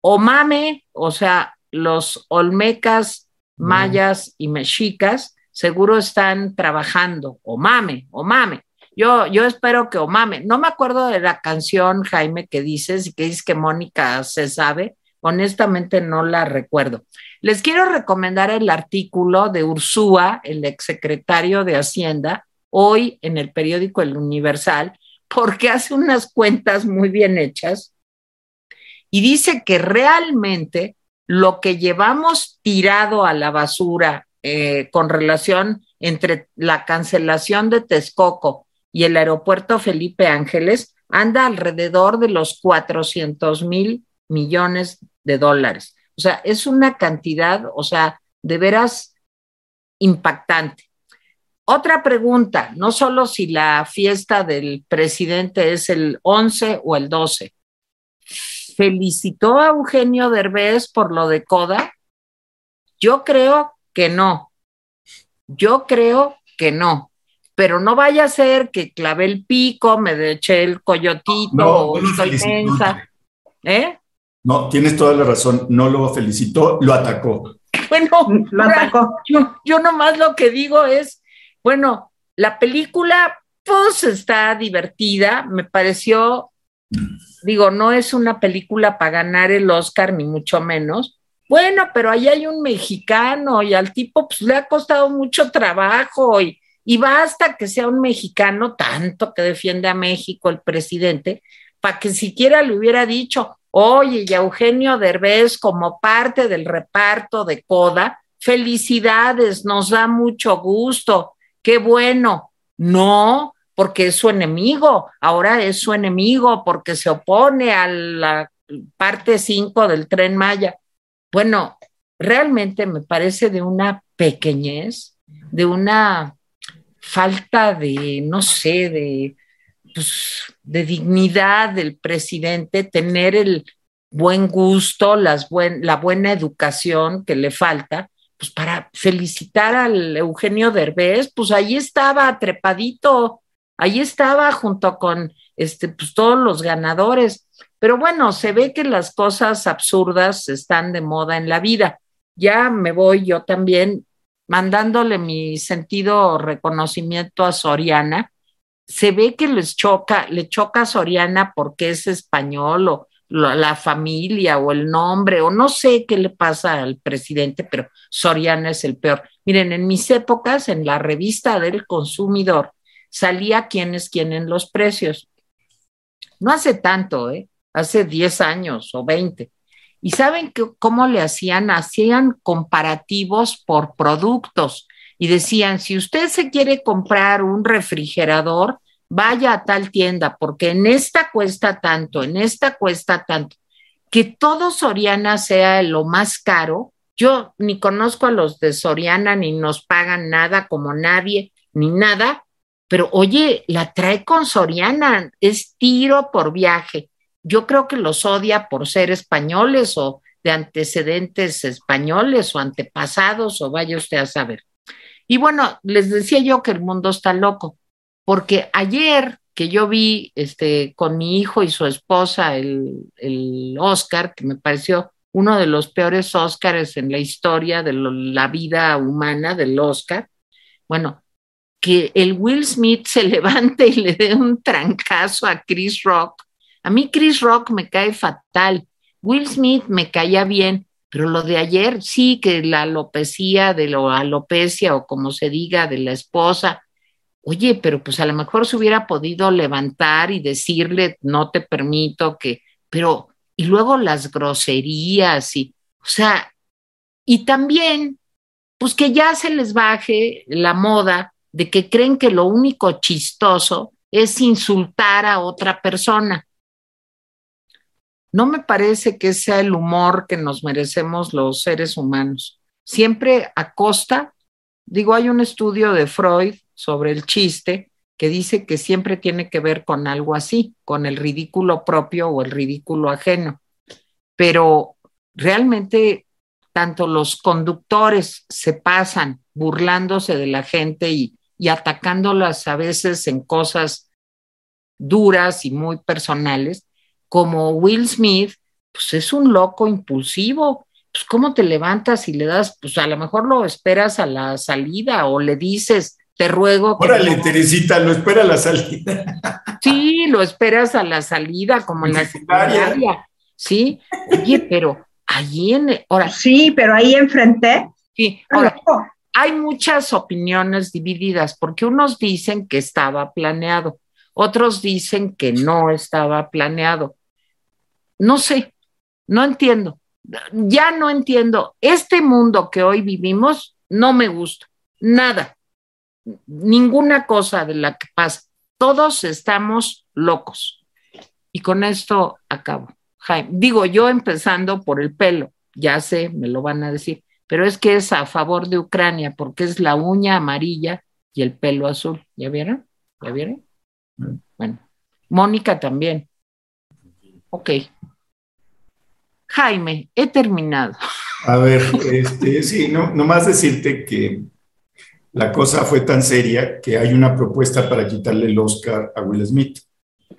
Speaker 1: o mame, o sea, los olmecas, mayas y mexicas seguro están trabajando, o mame, o mame. Yo, yo espero que o mame. No me acuerdo de la canción, Jaime, que dices y que dices que Mónica se sabe, honestamente no la recuerdo. Les quiero recomendar el artículo de Ursúa, el exsecretario de Hacienda, hoy en el periódico El Universal, porque hace unas cuentas muy bien hechas y dice que realmente lo que llevamos tirado a la basura eh, con relación entre la cancelación de Texcoco y el aeropuerto Felipe Ángeles anda alrededor de los 400 mil millones de dólares. O sea, es una cantidad, o sea, de veras impactante. Otra pregunta, no solo si la fiesta del presidente es el 11 o el 12. ¿Felicitó a Eugenio Derbez por lo de Coda? Yo creo que no. Yo creo que no. Pero no vaya a ser que clave el pico, me eché el coyotito o estoy
Speaker 2: ¿Eh? No, tienes toda la razón, no lo felicitó, lo atacó.
Speaker 1: Bueno, lo atacó. Yo, yo nomás lo que digo es, bueno, la película pues está divertida, me pareció, digo, no es una película para ganar el Oscar, ni mucho menos. Bueno, pero ahí hay un mexicano y al tipo pues le ha costado mucho trabajo y, y basta que sea un mexicano, tanto que defiende a México el presidente, para que siquiera le hubiera dicho, oye, y Eugenio Derbez como parte del reparto de Coda, felicidades, nos da mucho gusto, qué bueno. No, porque es su enemigo, ahora es su enemigo porque se opone a la parte 5 del tren Maya. Bueno, realmente me parece de una pequeñez, de una falta de, no sé, de, pues, de dignidad del presidente, tener el buen gusto, las la buena educación que le falta, pues para felicitar al Eugenio Derbez, pues ahí estaba trepadito, ahí estaba junto con este, pues, todos los ganadores. Pero bueno, se ve que las cosas absurdas están de moda en la vida. Ya me voy yo también mandándole mi sentido reconocimiento a Soriana. Se ve que les choca, le choca a Soriana porque es español o la familia o el nombre o no sé qué le pasa al presidente, pero Soriana es el peor. Miren, en mis épocas, en la revista del consumidor, salía quién es quién en los precios. No hace tanto, ¿eh? hace 10 años o 20. ¿Y saben cómo le hacían? Hacían comparativos por productos y decían, si usted se quiere comprar un refrigerador, vaya a tal tienda, porque en esta cuesta tanto, en esta cuesta tanto. Que todo Soriana sea lo más caro. Yo ni conozco a los de Soriana, ni nos pagan nada como nadie, ni nada, pero oye, la trae con Soriana, es tiro por viaje. Yo creo que los odia por ser españoles o de antecedentes españoles o antepasados o vaya usted a saber. Y bueno, les decía yo que el mundo está loco, porque ayer que yo vi este, con mi hijo y su esposa el, el Oscar, que me pareció uno de los peores Oscars en la historia de la vida humana del Oscar, bueno, que el Will Smith se [LAUGHS] levante y le dé un trancazo a Chris Rock. A mí Chris Rock me cae fatal. Will Smith me caía bien, pero lo de ayer sí que la alopecia de la alopecia o como se diga de la esposa, oye, pero pues a lo mejor se hubiera podido levantar y decirle, no te permito que, pero, y luego las groserías y, o sea, y también, pues que ya se les baje la moda de que creen que lo único chistoso es insultar a otra persona. No me parece que sea el humor que nos merecemos los seres humanos. Siempre a costa, digo, hay un estudio de Freud sobre el chiste que dice que siempre tiene que ver con algo así, con el ridículo propio o el ridículo ajeno. Pero realmente tanto los conductores se pasan burlándose de la gente y, atacándolas a veces en cosas duras y muy personales, como Will Smith, pues es un loco impulsivo. Pues cómo te levantas y le das, pues a lo mejor lo esperas a la salida o le dices, te ruego.
Speaker 2: Que Órale, Teresita, lo espera a la salida.
Speaker 1: Sí, lo esperas a la salida, como en la secundaria. Sí, oye, pero allí en. Ahora,
Speaker 3: sí, pero ahí enfrente.
Speaker 1: Sí, ahora, hay muchas opiniones divididas, porque unos dicen que estaba planeado, otros dicen que no estaba planeado. No sé, no entiendo. Ya no entiendo. Este mundo que hoy vivimos no me gusta, nada ninguna cosa de la que pasa. Todos estamos locos. Y con esto acabo. Jaime, digo yo empezando por el pelo, ya sé, me lo van a decir, pero es que es a favor de Ucrania porque es la uña amarilla y el pelo azul. ¿Ya vieron? ¿Ya vieron? Bueno, Mónica también. Ok. Jaime, he terminado.
Speaker 2: A ver, este, sí, no, nomás decirte que la cosa fue tan seria que hay una propuesta para quitarle el Oscar a Will Smith.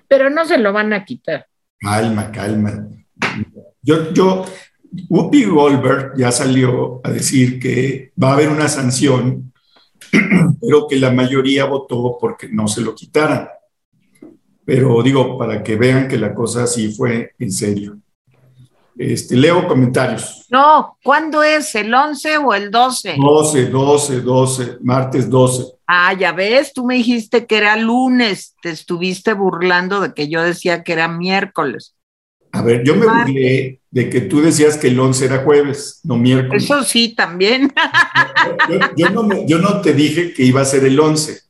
Speaker 1: Pero no se lo van a quitar.
Speaker 2: Calma, calma. Yo, yo, Whoopi Goldberg ya salió a decir que va a haber una sanción, [CLEARS THROAT] pero que la mayoría votó porque no se lo quitaran. Pero digo, para que vean que la cosa sí fue en serio. Este, leo comentarios.
Speaker 1: No, ¿cuándo es? ¿El 11 o el 12?
Speaker 2: 12, 12, 12, martes 12.
Speaker 1: Ah, ya ves, tú me dijiste que era lunes, te estuviste burlando de que yo decía que era miércoles.
Speaker 2: A ver, yo me burlé de que tú decías que el 11 era jueves, no miércoles.
Speaker 1: Eso sí, también.
Speaker 2: Yo, no, yo no te dije que iba a ser el 11.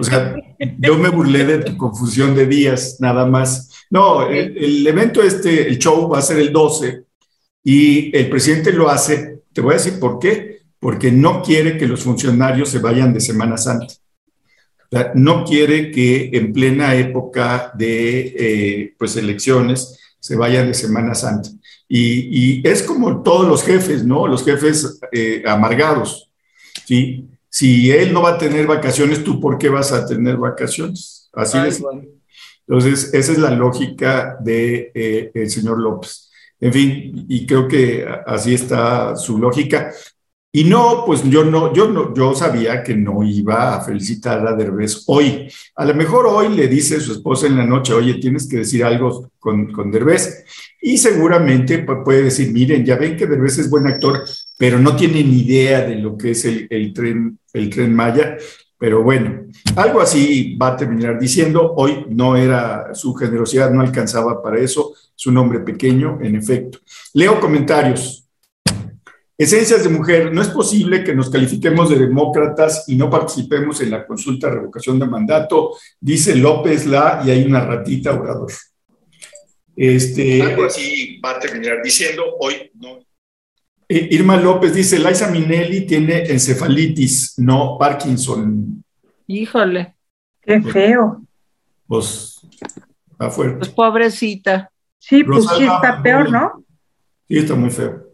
Speaker 2: O sea, yo me burlé de tu confusión de días, nada más. No, el, evento este, el show va a ser el 12 y el presidente lo hace, te voy a decir por qué, porque no quiere que los funcionarios se vayan de Semana Santa. no quiere que en plena época de eh, pues elecciones se vayan de Semana Santa. Y, es como todos los jefes, ¿no? Los jefes eh, amargados, ¿sí? Si él no va a tener vacaciones, ¿tú por qué vas a tener vacaciones? Así es. Entonces, esa es la lógica del de, eh, señor López. En fin, y creo que así está su lógica. Y no, pues yo no, yo no, yo sabía que no iba a felicitar a Derbez hoy. A lo mejor hoy le dice su esposa en la noche, oye, tienes que decir algo con, con Derbez. Y seguramente puede decir, miren, ya ven que Derbez es buen actor, pero no tiene ni idea de lo que es el, el tren, el tren Maya. Pero bueno, algo así va a terminar diciendo. Hoy no era su generosidad, no alcanzaba para eso. Es un hombre pequeño, en efecto. Leo comentarios. Esencias de mujer, no es posible que nos califiquemos de demócratas y no participemos en la consulta de revocación de mandato, dice López La, y hay una ratita orador. Este, Algo así va a terminar diciendo, hoy no. Eh, Irma López dice, Laisa Minelli tiene encefalitis, no Parkinson.
Speaker 1: Híjole.
Speaker 3: Qué feo.
Speaker 2: Pues, está fuerte.
Speaker 1: Pues pobrecita.
Speaker 3: Sí, pues sí está peor, ¿no?
Speaker 2: Sí, está muy feo.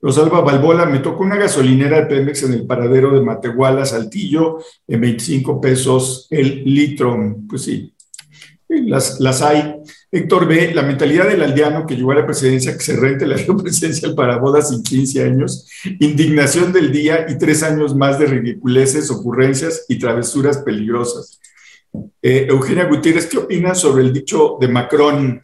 Speaker 2: Rosalba Balbola, me tocó una gasolinera de Pemex en el paradero de Matehuala, Saltillo, en 25 pesos el litro. Pues sí, las, las hay. Héctor B., la mentalidad del aldeano que llegó a la presidencia, que se rente la [LAUGHS] presidencia para bodas sin 15 años, indignación del día y tres años más de ridiculeces, ocurrencias y travesuras peligrosas. Eh, Eugenia Gutiérrez, ¿qué opinas sobre el dicho de Macron?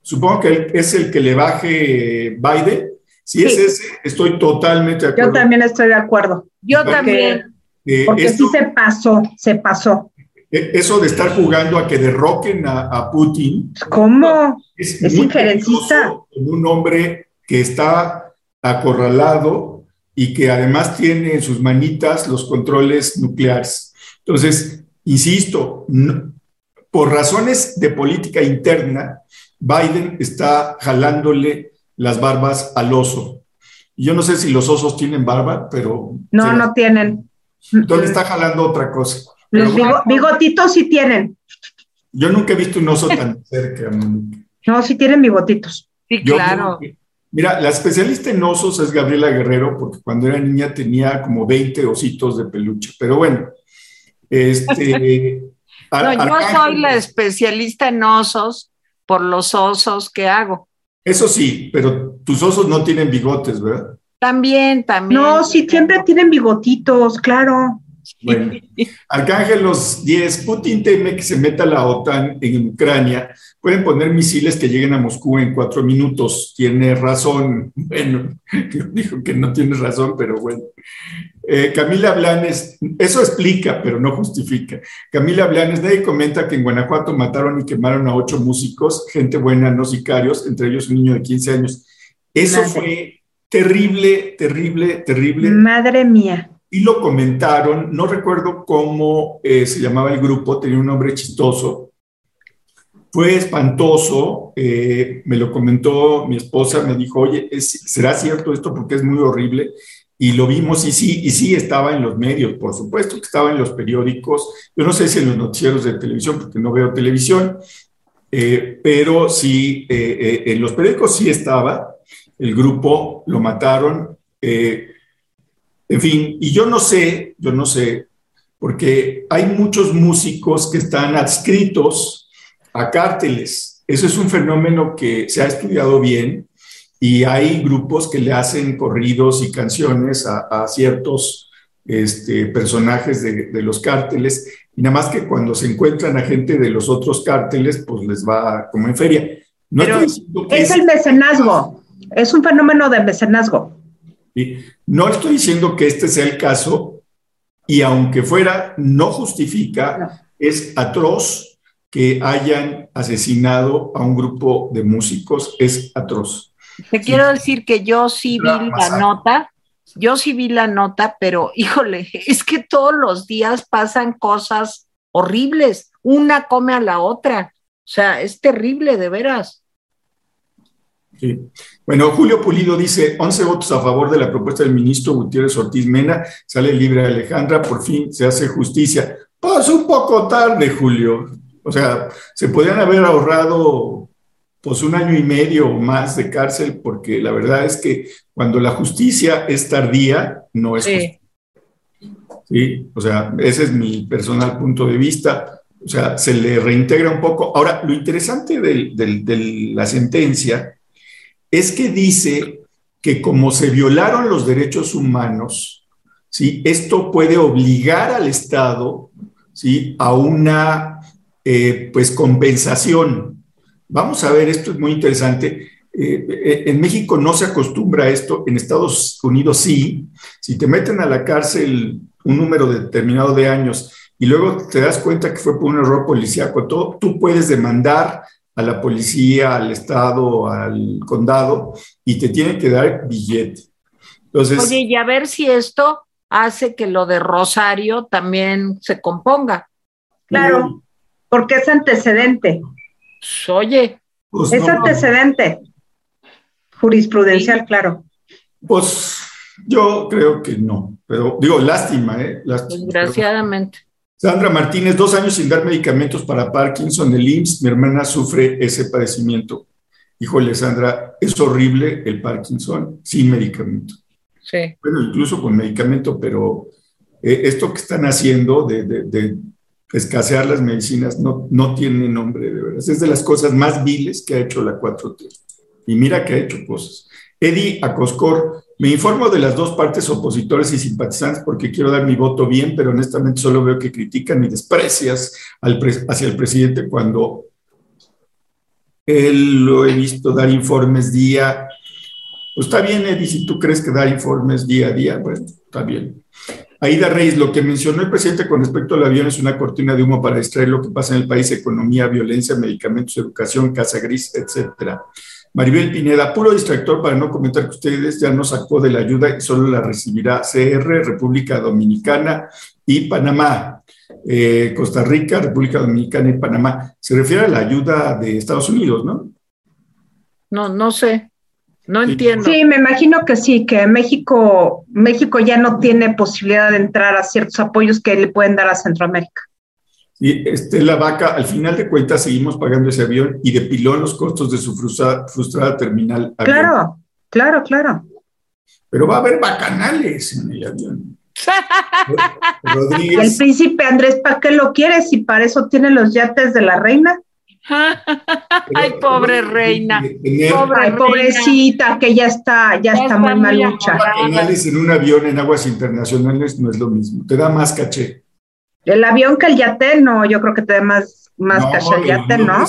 Speaker 2: Supongo que es el que le baje Biden si es ese, estoy totalmente de acuerdo.
Speaker 3: Yo también estoy de acuerdo.
Speaker 1: Yo también.
Speaker 3: Eh, porque sí se pasó, se pasó.
Speaker 2: E, eso de estar jugando a que derroquen a, Putin.
Speaker 3: ¿Cómo? Es, es injerencista.
Speaker 2: Un hombre que está acorralado y que además tiene en sus manitas los controles nucleares. Entonces, insisto, por razones de política interna, Biden está jalándole las barbas al oso. Yo no sé si los osos tienen barba, pero...
Speaker 3: No, no tienen.
Speaker 2: Entonces está jalando otra cosa.
Speaker 3: Los bigotitos sí tienen.
Speaker 2: Yo nunca he visto un oso tan [LAUGHS] cerca.
Speaker 3: No, sí tienen bigotitos.
Speaker 1: Sí, claro.
Speaker 2: mira, la especialista en osos es Gabriela Guerrero, porque cuando era niña tenía como 20 ositos de peluche. Pero bueno, este... [LAUGHS]
Speaker 1: no, yo soy la especialista en osos por los osos que hago.
Speaker 2: Eso sí, pero tus osos no tienen bigotes, ¿verdad?
Speaker 1: También, también.
Speaker 3: No, sí, siempre tienen bigotitos, claro.
Speaker 2: Bueno, Arcángel los 10, Putin teme que se meta la OTAN en Ucrania. Pueden poner misiles que lleguen a Moscú en cuatro minutos. Tiene razón. Bueno, [LAUGHS] dijo que no tiene razón, pero bueno. Eh, Camila Blanes, eso explica, pero no justifica. Camila Blanes, nadie comenta que en Guanajuato mataron y quemaron a ocho músicos, gente buena, no sicarios, entre ellos un niño de 15 años. Eso fue terrible, terrible, terrible.
Speaker 3: Madre mía
Speaker 2: y lo comentaron, no recuerdo cómo eh, se llamaba el grupo, tenía un nombre chistoso, fue espantoso, eh, me lo comentó mi esposa, me dijo, oye, ¿será cierto esto? Porque es muy horrible. Y lo vimos y sí, y sí estaba en los medios, por supuesto que estaba en los periódicos, yo no sé si en los noticieros de televisión, porque no veo televisión, eh, pero sí, en los periódicos sí estaba, el grupo lo mataron. En fin, y yo no sé, yo no sé, porque hay muchos músicos que están adscritos a cárteles. Eso es un fenómeno que se ha estudiado bien y hay grupos que le hacen corridos y canciones a, ciertos este, personajes de, los cárteles y nada más que cuando se encuentran a gente de los otros cárteles, pues les va como en feria.
Speaker 3: No es, es el mecenazgo, es un fenómeno de mecenazgo.
Speaker 2: No estoy diciendo que este sea el caso y aunque fuera, no justifica, es atroz que hayan asesinado a un grupo de músicos. Es atroz.
Speaker 1: Te quiero decir que yo sí vi la nota, yo sí vi la nota, pero [LAUGHS] híjole, es que todos los días pasan cosas horribles, una come a la otra, o sea, es terrible, de veras.
Speaker 2: Sí. Bueno, Julio Pulido dice, 11 votos a favor de la propuesta del ministro Gutiérrez Ortiz Mena, sale libre Alejandra, por fin se hace justicia. Pues un poco tarde, Julio. O sea, se podrían haber ahorrado pues un año y medio o más de cárcel, porque la verdad es que cuando la justicia es tardía, no es sí. Sí, o sea, ese es mi personal punto de vista. O sea, se le reintegra un poco. Ahora, lo interesante de, de la sentencia es que dice que como se violaron los derechos humanos, ¿sí? esto puede obligar al Estado ¿sí? a una eh, pues compensación Vamos a ver, esto es muy interesante. Eh, eh, en México no se acostumbra a esto, en Estados Unidos sí. Si te meten a la cárcel un número determinado de años y luego te das cuenta que fue por un error policíaco, todo, tú puedes demandar a la policía, al Estado, al condado y te tienen que dar billete. Entonces,
Speaker 1: Oye, y a ver si esto hace que lo de Rosario también se componga.
Speaker 3: Claro, porque es antecedente.
Speaker 1: Pues, oye.
Speaker 3: Pues es antecedente jurisprudencial, claro.
Speaker 2: Pues yo creo que no, pero digo, lástima, ¿eh?
Speaker 1: Desgraciadamente.
Speaker 2: Sandra Martínez, dos años sin dar medicamentos para Parkinson, el IMSS, mi hermana sufre ese padecimiento. Híjole, Sandra, es horrible el Parkinson sin medicamento.
Speaker 1: Sí.
Speaker 2: Bueno, incluso con medicamento, pero eh, esto que están haciendo de, de escasear las medicinas no, no tiene nombre, de verdad. Es de las cosas más viles que ha hecho la 4T. Y mira que ha hecho cosas. Eddie Acoscor, me informo de las dos partes opositores y simpatizantes porque quiero dar mi voto bien, pero honestamente solo veo que critican y desprecias hacia el presidente cuando él lo he visto dar informes día. Pues está bien, Eddie, si tú crees que dar informes día a día, bueno, está bien. Aida Reyes, lo que mencionó el presidente con respecto al avión es una cortina de humo para distraer lo que pasa en el país, economía, violencia, medicamentos, educación, casa gris, etcétera. Maribel Pineda, puro distractor para no comentar que ustedes ya no sacó de la ayuda y solo la recibirá CR, República Dominicana y Panamá. Eh, Costa Rica, República Dominicana y Panamá. Se refiere a la ayuda de Estados Unidos, ¿no?
Speaker 1: No, no sé. No entiendo.
Speaker 3: Sí, me imagino que sí, que México, México ya no tiene posibilidad de entrar a ciertos apoyos que le pueden dar a Centroamérica.
Speaker 2: Y este, la vaca, al final de cuentas, seguimos pagando ese avión y depiló los costos de su frustrada, terminal.
Speaker 3: Claro, claro, claro.
Speaker 2: Pero va a haber bacanales en el avión. [LAUGHS]
Speaker 3: El príncipe Andrés, ¿para qué lo quiere si para eso tiene los yates de la reina? [LAUGHS]
Speaker 1: Ay, pobre reina.
Speaker 3: Pobre pobrecita, que ya está, ya, está, muy malucha.
Speaker 2: en un avión en aguas internacionales no es lo mismo, te da más caché.
Speaker 3: El avión que el yate, no, yo creo que te da más, más caché el yate, ¿no?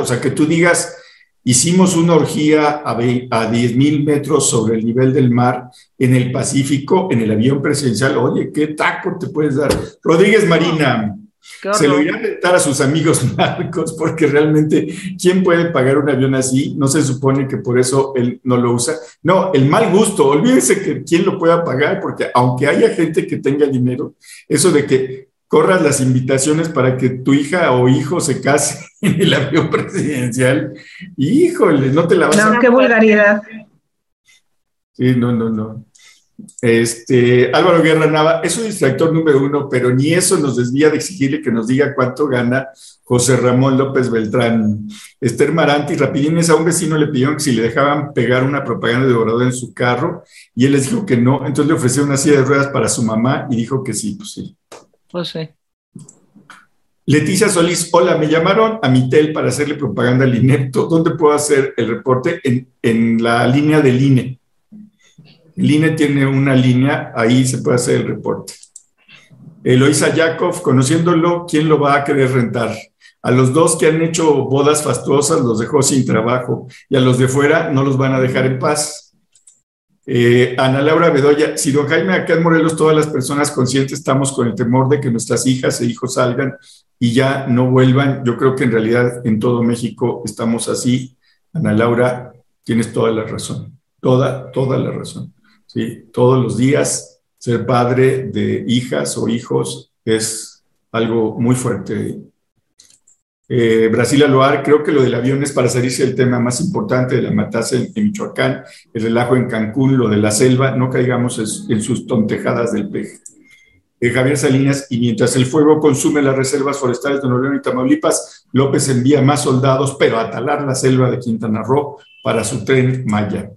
Speaker 2: o sea, que tú digas, hicimos una orgía a, a 10 mil metros sobre el nivel del mar en el Pacífico, en el avión presidencial. Oye, ¿qué taco te puedes dar? Rodríguez Marina se lo irá a inventar a sus amigos [LAUGHS] narcos, porque realmente, ¿quién puede pagar un avión así? No se supone que por eso él no lo usa. No, el mal gusto, olvídense que quién lo pueda pagar, porque aunque haya gente que tenga dinero, eso de que corras las invitaciones para que tu hija o hijo se case [LAUGHS] en el avión presidencial, híjole, no te la vas
Speaker 3: a... No, qué vulgaridad.
Speaker 2: Sí, no, no, no. Este, Álvaro Guerra Nava es un distractor número uno, pero ni eso nos desvía de exigirle que nos diga cuánto gana José Ramón López Beltrán. Esther Maranti, rapidines, a un vecino le pidieron que si le dejaban pegar una propaganda de Obrador en su carro y él les dijo que no, entonces le ofreció una silla de ruedas para su mamá y dijo que sí, pues sí.
Speaker 1: Pues sí.
Speaker 2: Leticia Solís, hola, me llamaron a Mitel para hacerle propaganda al INEPTO. ¿Dónde puedo hacer el reporte? En, en la línea del INE. El INE tiene una línea, ahí se puede hacer el reporte. Eloisa Yakov, conociéndolo, ¿quién lo va a querer rentar? A los dos que han hecho bodas fastuosas los dejó sin trabajo y a los de fuera no los van a dejar en paz. Eh, Ana Laura Bedoya, si don Jaime acá en Morelos todas las personas conscientes estamos con el temor de que nuestras hijas e hijos salgan y ya no vuelvan, yo creo que en realidad en todo México estamos así. Ana Laura, tienes toda la razón, toda, toda la razón. Sí, todos los días ser padre de hijas o hijos es algo muy fuerte. Eh, Brasil Aloar, creo que lo del avión es para salirse del tema más importante de la matanza en, Michoacán, el relajo en Cancún, lo de la selva, no caigamos en, sus tontejadas del peje. Eh, Javier Salinas, y mientras el fuego consume las reservas forestales de Nuevo León y Tamaulipas, López envía más soldados, pero a talar la selva de Quintana Roo para su tren Maya.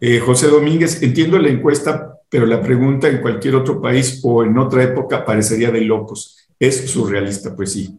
Speaker 2: Eh, José Domínguez, entiendo la encuesta, pero la pregunta en cualquier otro país o en otra época parecería de locos. Es surrealista, pues sí.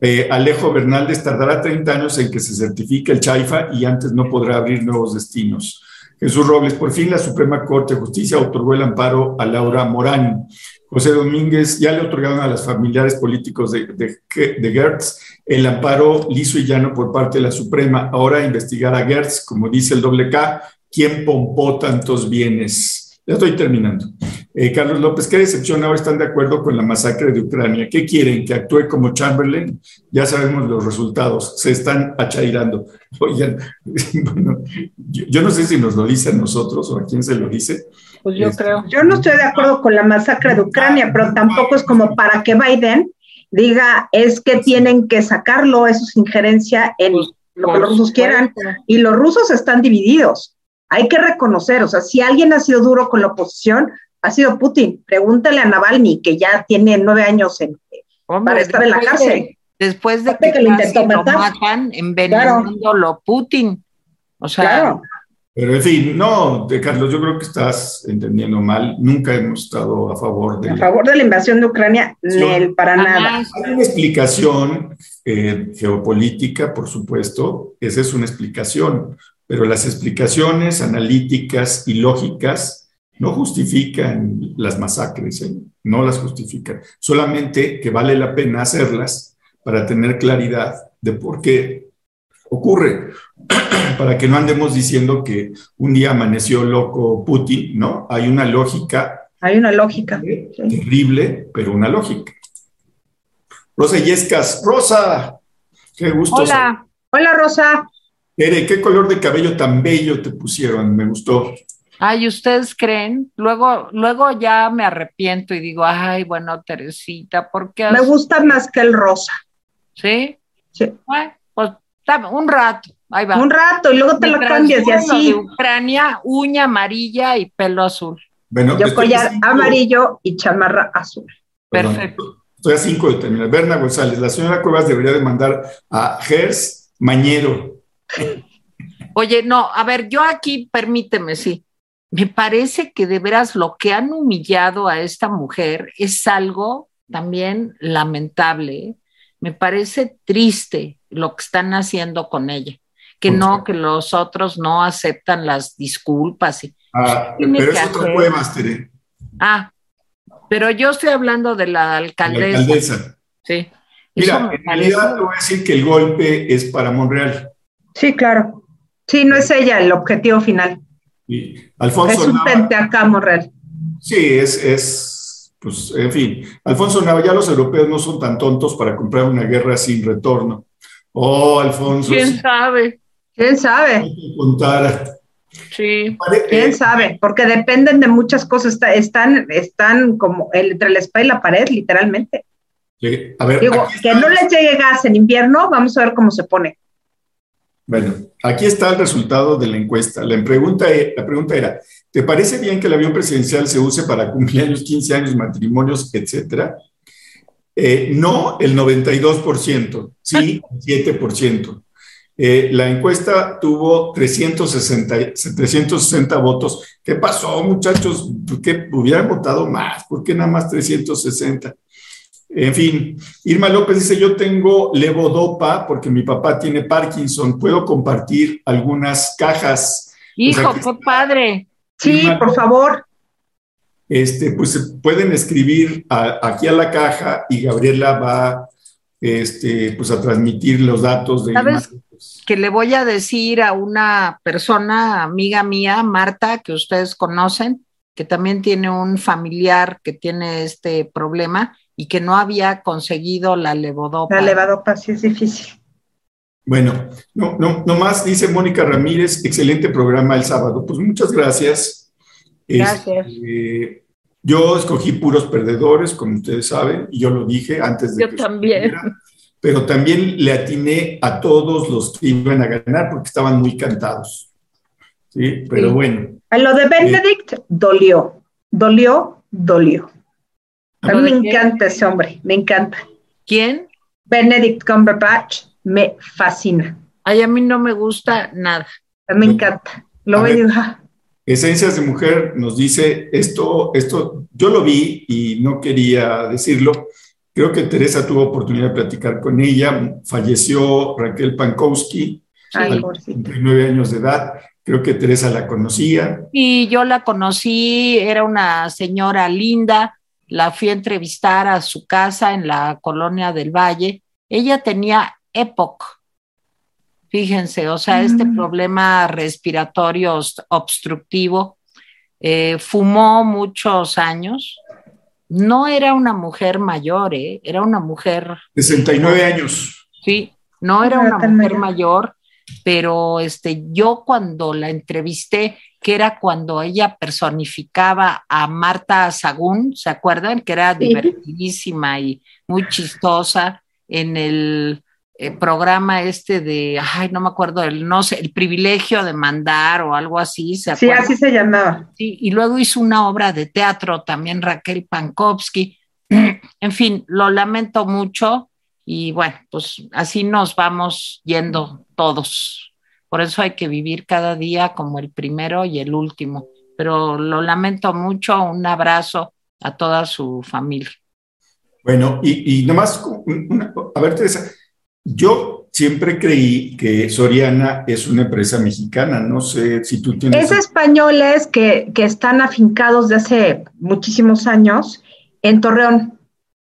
Speaker 2: Eh, Alejo Bernaldez tardará 30 años en que se certifique el Chaifa y antes no podrá abrir nuevos destinos. Jesús Robles, por fin la Suprema Corte de Justicia otorgó el amparo a Laura Morán. José Domínguez, ya le otorgaron a los familiares políticos de, de, Gertz el amparo liso y llano por parte de la Suprema. Ahora investigar a Gertz, como dice el doble K, ¿quién pompó tantos bienes? Ya estoy terminando. Eh, Carlos López, ¿qué decepción ahora están de acuerdo con la masacre de Ucrania? ¿Qué quieren? ¿Que actúe como Chamberlain? Ya sabemos los resultados, se están achairando. [LAUGHS] Oigan, [LAUGHS] bueno, yo, no sé si nos lo dicen nosotros o a quién se lo dice.
Speaker 3: Pues yo este, creo. Yo no estoy de acuerdo con la masacre de Ucrania, pero tampoco es como para que Biden diga es que tienen que sacarlo, eso es injerencia en pues, lo que los rusos quieran. Y los rusos están divididos hay que reconocer, o sea, si alguien ha sido duro con la oposición, ha sido Putin. Pregúntale a Navalny, que ya tiene nueve años en, para estar en la cárcel.
Speaker 1: después de que, lo, intentó matar. lo matan envenenándolo Putin. O sea,
Speaker 2: Pero en fin, no, de Carlos, yo creo que estás entendiendo mal. Nunca hemos estado a favor de.
Speaker 3: A favor de la invasión de Ucrania, ni para nada.
Speaker 2: Hay una explicación eh, geopolítica, por supuesto. Esa es una explicación pero las explicaciones analíticas y lógicas no justifican las masacres, ¿eh? no las justifican, solamente que vale la pena hacerlas para tener claridad de por qué ocurre, [CLEARS THROAT] para que no andemos diciendo que un día amaneció loco Putin, ¿no? Hay una lógica.
Speaker 3: Hay una lógica.
Speaker 2: Terrible, pero una lógica. Rosa Yescas, Rosa, qué gusto.
Speaker 3: Hola, hola Rosa.
Speaker 2: Ere, ¿qué color de cabello tan bello te pusieron? Me gustó.
Speaker 1: Ay, ¿ustedes creen? Luego, luego ya me arrepiento y digo, ay, bueno, Teresita, ¿por qué?
Speaker 3: Me gusta más que el rosa.
Speaker 1: ¿Sí?
Speaker 3: Sí.
Speaker 1: Bueno, pues un rato, ahí va.
Speaker 3: Un rato, y luego te lo cambias y así.
Speaker 1: De Ucrania, uña amarilla y pelo azul.
Speaker 3: Bueno, Yo collar amarillo y chamarra azul.
Speaker 1: Perfecto.
Speaker 2: Estoy a cinco de terminar. Berna González, la señora Cuevas debería demandar a Gers Mañero
Speaker 1: Oye, no, a ver, yo aquí, permíteme, sí. Me parece que de veras lo que han humillado a esta mujer es algo también lamentable. ¿eh? Me parece triste lo que están haciendo con ella. Que no, que los otros no aceptan las disculpas. Y,
Speaker 2: ah, pero es otra cueva, Tere.
Speaker 1: Ah, pero yo estoy hablando de la alcaldesa. La alcaldesa. Sí.
Speaker 2: Mira, en realidad te voy a decir que el golpe es para Monreal.
Speaker 3: Sí, claro. Sí, no es ella el objetivo final.
Speaker 2: Alfonso
Speaker 3: es un acá, Morrel.
Speaker 2: Sí, es, es, pues, en fin. Alfonso Nava, ya los europeos no son tan tontos para comprar una guerra sin retorno. Oh, Alfonso.
Speaker 1: ¿Quién sabe?
Speaker 3: ¿Quién sabe?
Speaker 1: Sí.
Speaker 3: ¿Quién sabe? Porque dependen de muchas cosas. Están, están como entre la espalda y la pared, literalmente.
Speaker 2: Sí. A ver,
Speaker 3: Digo, que no les llegue gas en invierno, vamos a ver cómo se pone.
Speaker 2: Bueno, aquí está el resultado de la encuesta. La pregunta, e, la pregunta era, ¿te parece bien que el avión presidencial se use para cumpleaños, 15 años, matrimonios, etcétera? Eh, no, el 92%, sí, 7%. Eh, la encuesta tuvo 360, 360 votos. ¿Qué pasó, muchachos? ¿Por qué hubieran votado más? ¿Por qué nada más 360? En fin, Irma López dice, yo tengo levodopa porque mi papá tiene Parkinson, puedo compartir algunas cajas.
Speaker 1: Hijo, qué padre.
Speaker 3: Sí, por favor.
Speaker 2: Este, pues pueden escribir aquí a la caja y Gabriela va este, pues a transmitir los datos de
Speaker 1: ¿Sabes, que le voy a decir a una persona, amiga mía, Marta, que ustedes conocen, que también tiene un familiar que tiene este problema y que no había conseguido la levodopa.
Speaker 3: La levodopa sí es difícil.
Speaker 2: Bueno, no, no, nomás dice Mónica Ramírez, excelente programa el sábado. Pues muchas gracias.
Speaker 3: Gracias.
Speaker 2: Este, yo escogí puros perdedores, como ustedes saben, y yo lo dije antes de
Speaker 1: yo también.
Speaker 2: pero también le atiné a todos los que iban a ganar porque estaban muy cantados. Sí, pero bueno.
Speaker 3: A lo de Benedict dolió, dolió, dolió. A mí me encanta ese hombre, me encanta.
Speaker 1: ¿Quién?
Speaker 3: Benedict Cumberbatch me fascina.
Speaker 1: Ay, a mí no me gusta nada.
Speaker 3: Me encanta. Lo veo
Speaker 2: Esencias de Mujer nos dice esto, esto, yo lo vi y no quería decirlo. Creo que Teresa tuvo oportunidad de platicar con ella. Falleció Raquel Pankowski a los 39 años de edad. Creo que Teresa la conocía.
Speaker 1: Y yo la conocí, era una señora linda. La fui a entrevistar a su casa en la colonia del Valle. Ella tenía EPOC, Fíjense, o sea, este mm. problema respiratorio obstructivo, eh, fumó muchos años, no era una mujer mayor, ¿eh? era una mujer...
Speaker 2: 69 años.
Speaker 1: Sí, no era una mujer mayor, pero este, yo cuando la entrevisté, que era cuando ella personificaba a Marta Sagún, ¿se acuerdan? Que era divertidísima y muy chistosa en el eh, programa este de, ay, no me acuerdo, el, no sé, el privilegio de mandar o algo así.
Speaker 3: ¿se sí, así se llamaba.
Speaker 1: Sí, y luego hizo una obra de teatro también Raquel Pankowski. [CLEARS THROAT] En fin, lo lamento mucho y bueno, pues así nos vamos yendo todos. Por eso hay que vivir cada día como el primero y el último. Pero lo lamento mucho, un abrazo a toda su familia.
Speaker 2: Bueno, y, y nomás, a ver, Teresa, yo siempre creí que Soriana es una empresa mexicana, no sé si tú tienes...
Speaker 3: Es españoles que, que están afincados de hace muchísimos años en Torreón.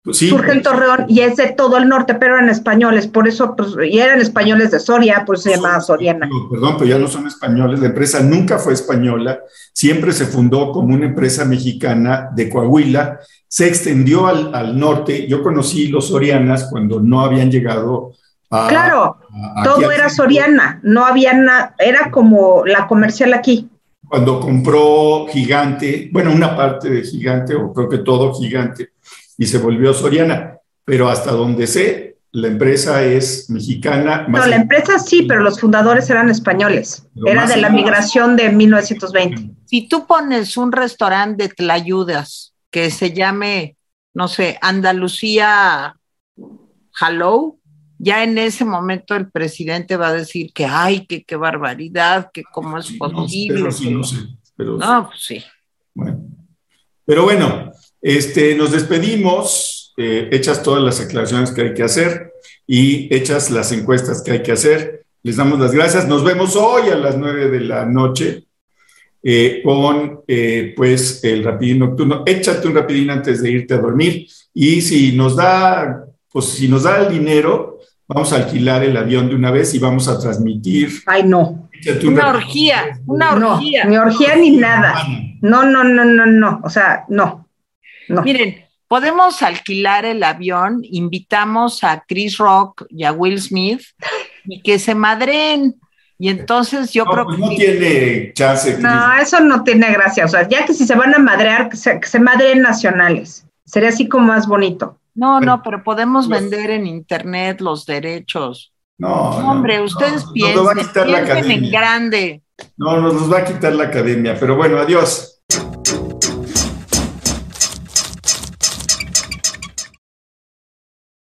Speaker 3: Pues Surge en Torreón y es de todo el norte, pero eran españoles, por eso, pues, y eran españoles de Soria, pues se llamaba Soriana.
Speaker 2: perdón, pero ya no son españoles, la empresa nunca fue española, siempre se fundó como una empresa mexicana de Coahuila, se extendió al, al norte, yo conocí los Sorianas cuando no habían llegado
Speaker 3: claro, todo era Soriana, no había nada, era como la comercial aquí.
Speaker 2: Cuando compró Gigante, bueno, una parte de Gigante, o creo que todo Gigante, y se volvió Soriana, pero hasta donde sé, la empresa es mexicana.
Speaker 3: no, la empresa sí, pero los fundadores eran españoles. Era de la migración de 1920.
Speaker 1: Si tú pones un restaurante de Tlayudas que se llame, no sé, Andalucía Hello, ya en ese momento el presidente va a decir que, ay, que qué barbaridad, que cómo es posible.
Speaker 2: No, sí, no sé.
Speaker 1: Pero, no, pues sí.
Speaker 2: Bueno. Pero bueno, este, nos despedimos, eh, hechas todas las aclaraciones que hay que hacer y hechas las encuestas que hay que hacer. Les damos las gracias. Nos vemos hoy a las nueve de la noche eh, con eh, pues el rapidín nocturno. Échate un rapidín antes de irte a dormir y si nos da, pues si nos da el dinero, vamos a alquilar el avión de una vez y vamos a transmitir.
Speaker 3: Ay, no.
Speaker 1: Una orgía, una orgía.
Speaker 3: ni orgía ni nada. No, no, no, no, no. O sea, no. No.
Speaker 1: Miren, podemos alquilar el avión, invitamos a Chris Rock y a Will Smith y que se madren. Y entonces yo creo
Speaker 2: pues
Speaker 1: que.
Speaker 2: No tiene chance.
Speaker 3: No, eso no tiene gracia. O sea, ya que si se van a madrear, que se, que se madren nacionales. Sería así como más bonito.
Speaker 1: No, no, pero podemos vender en internet los derechos.
Speaker 2: No,
Speaker 1: hombre, ustedes piensen, piensen en grande.
Speaker 2: No, nos va a quitar la academia, pero bueno, adiós.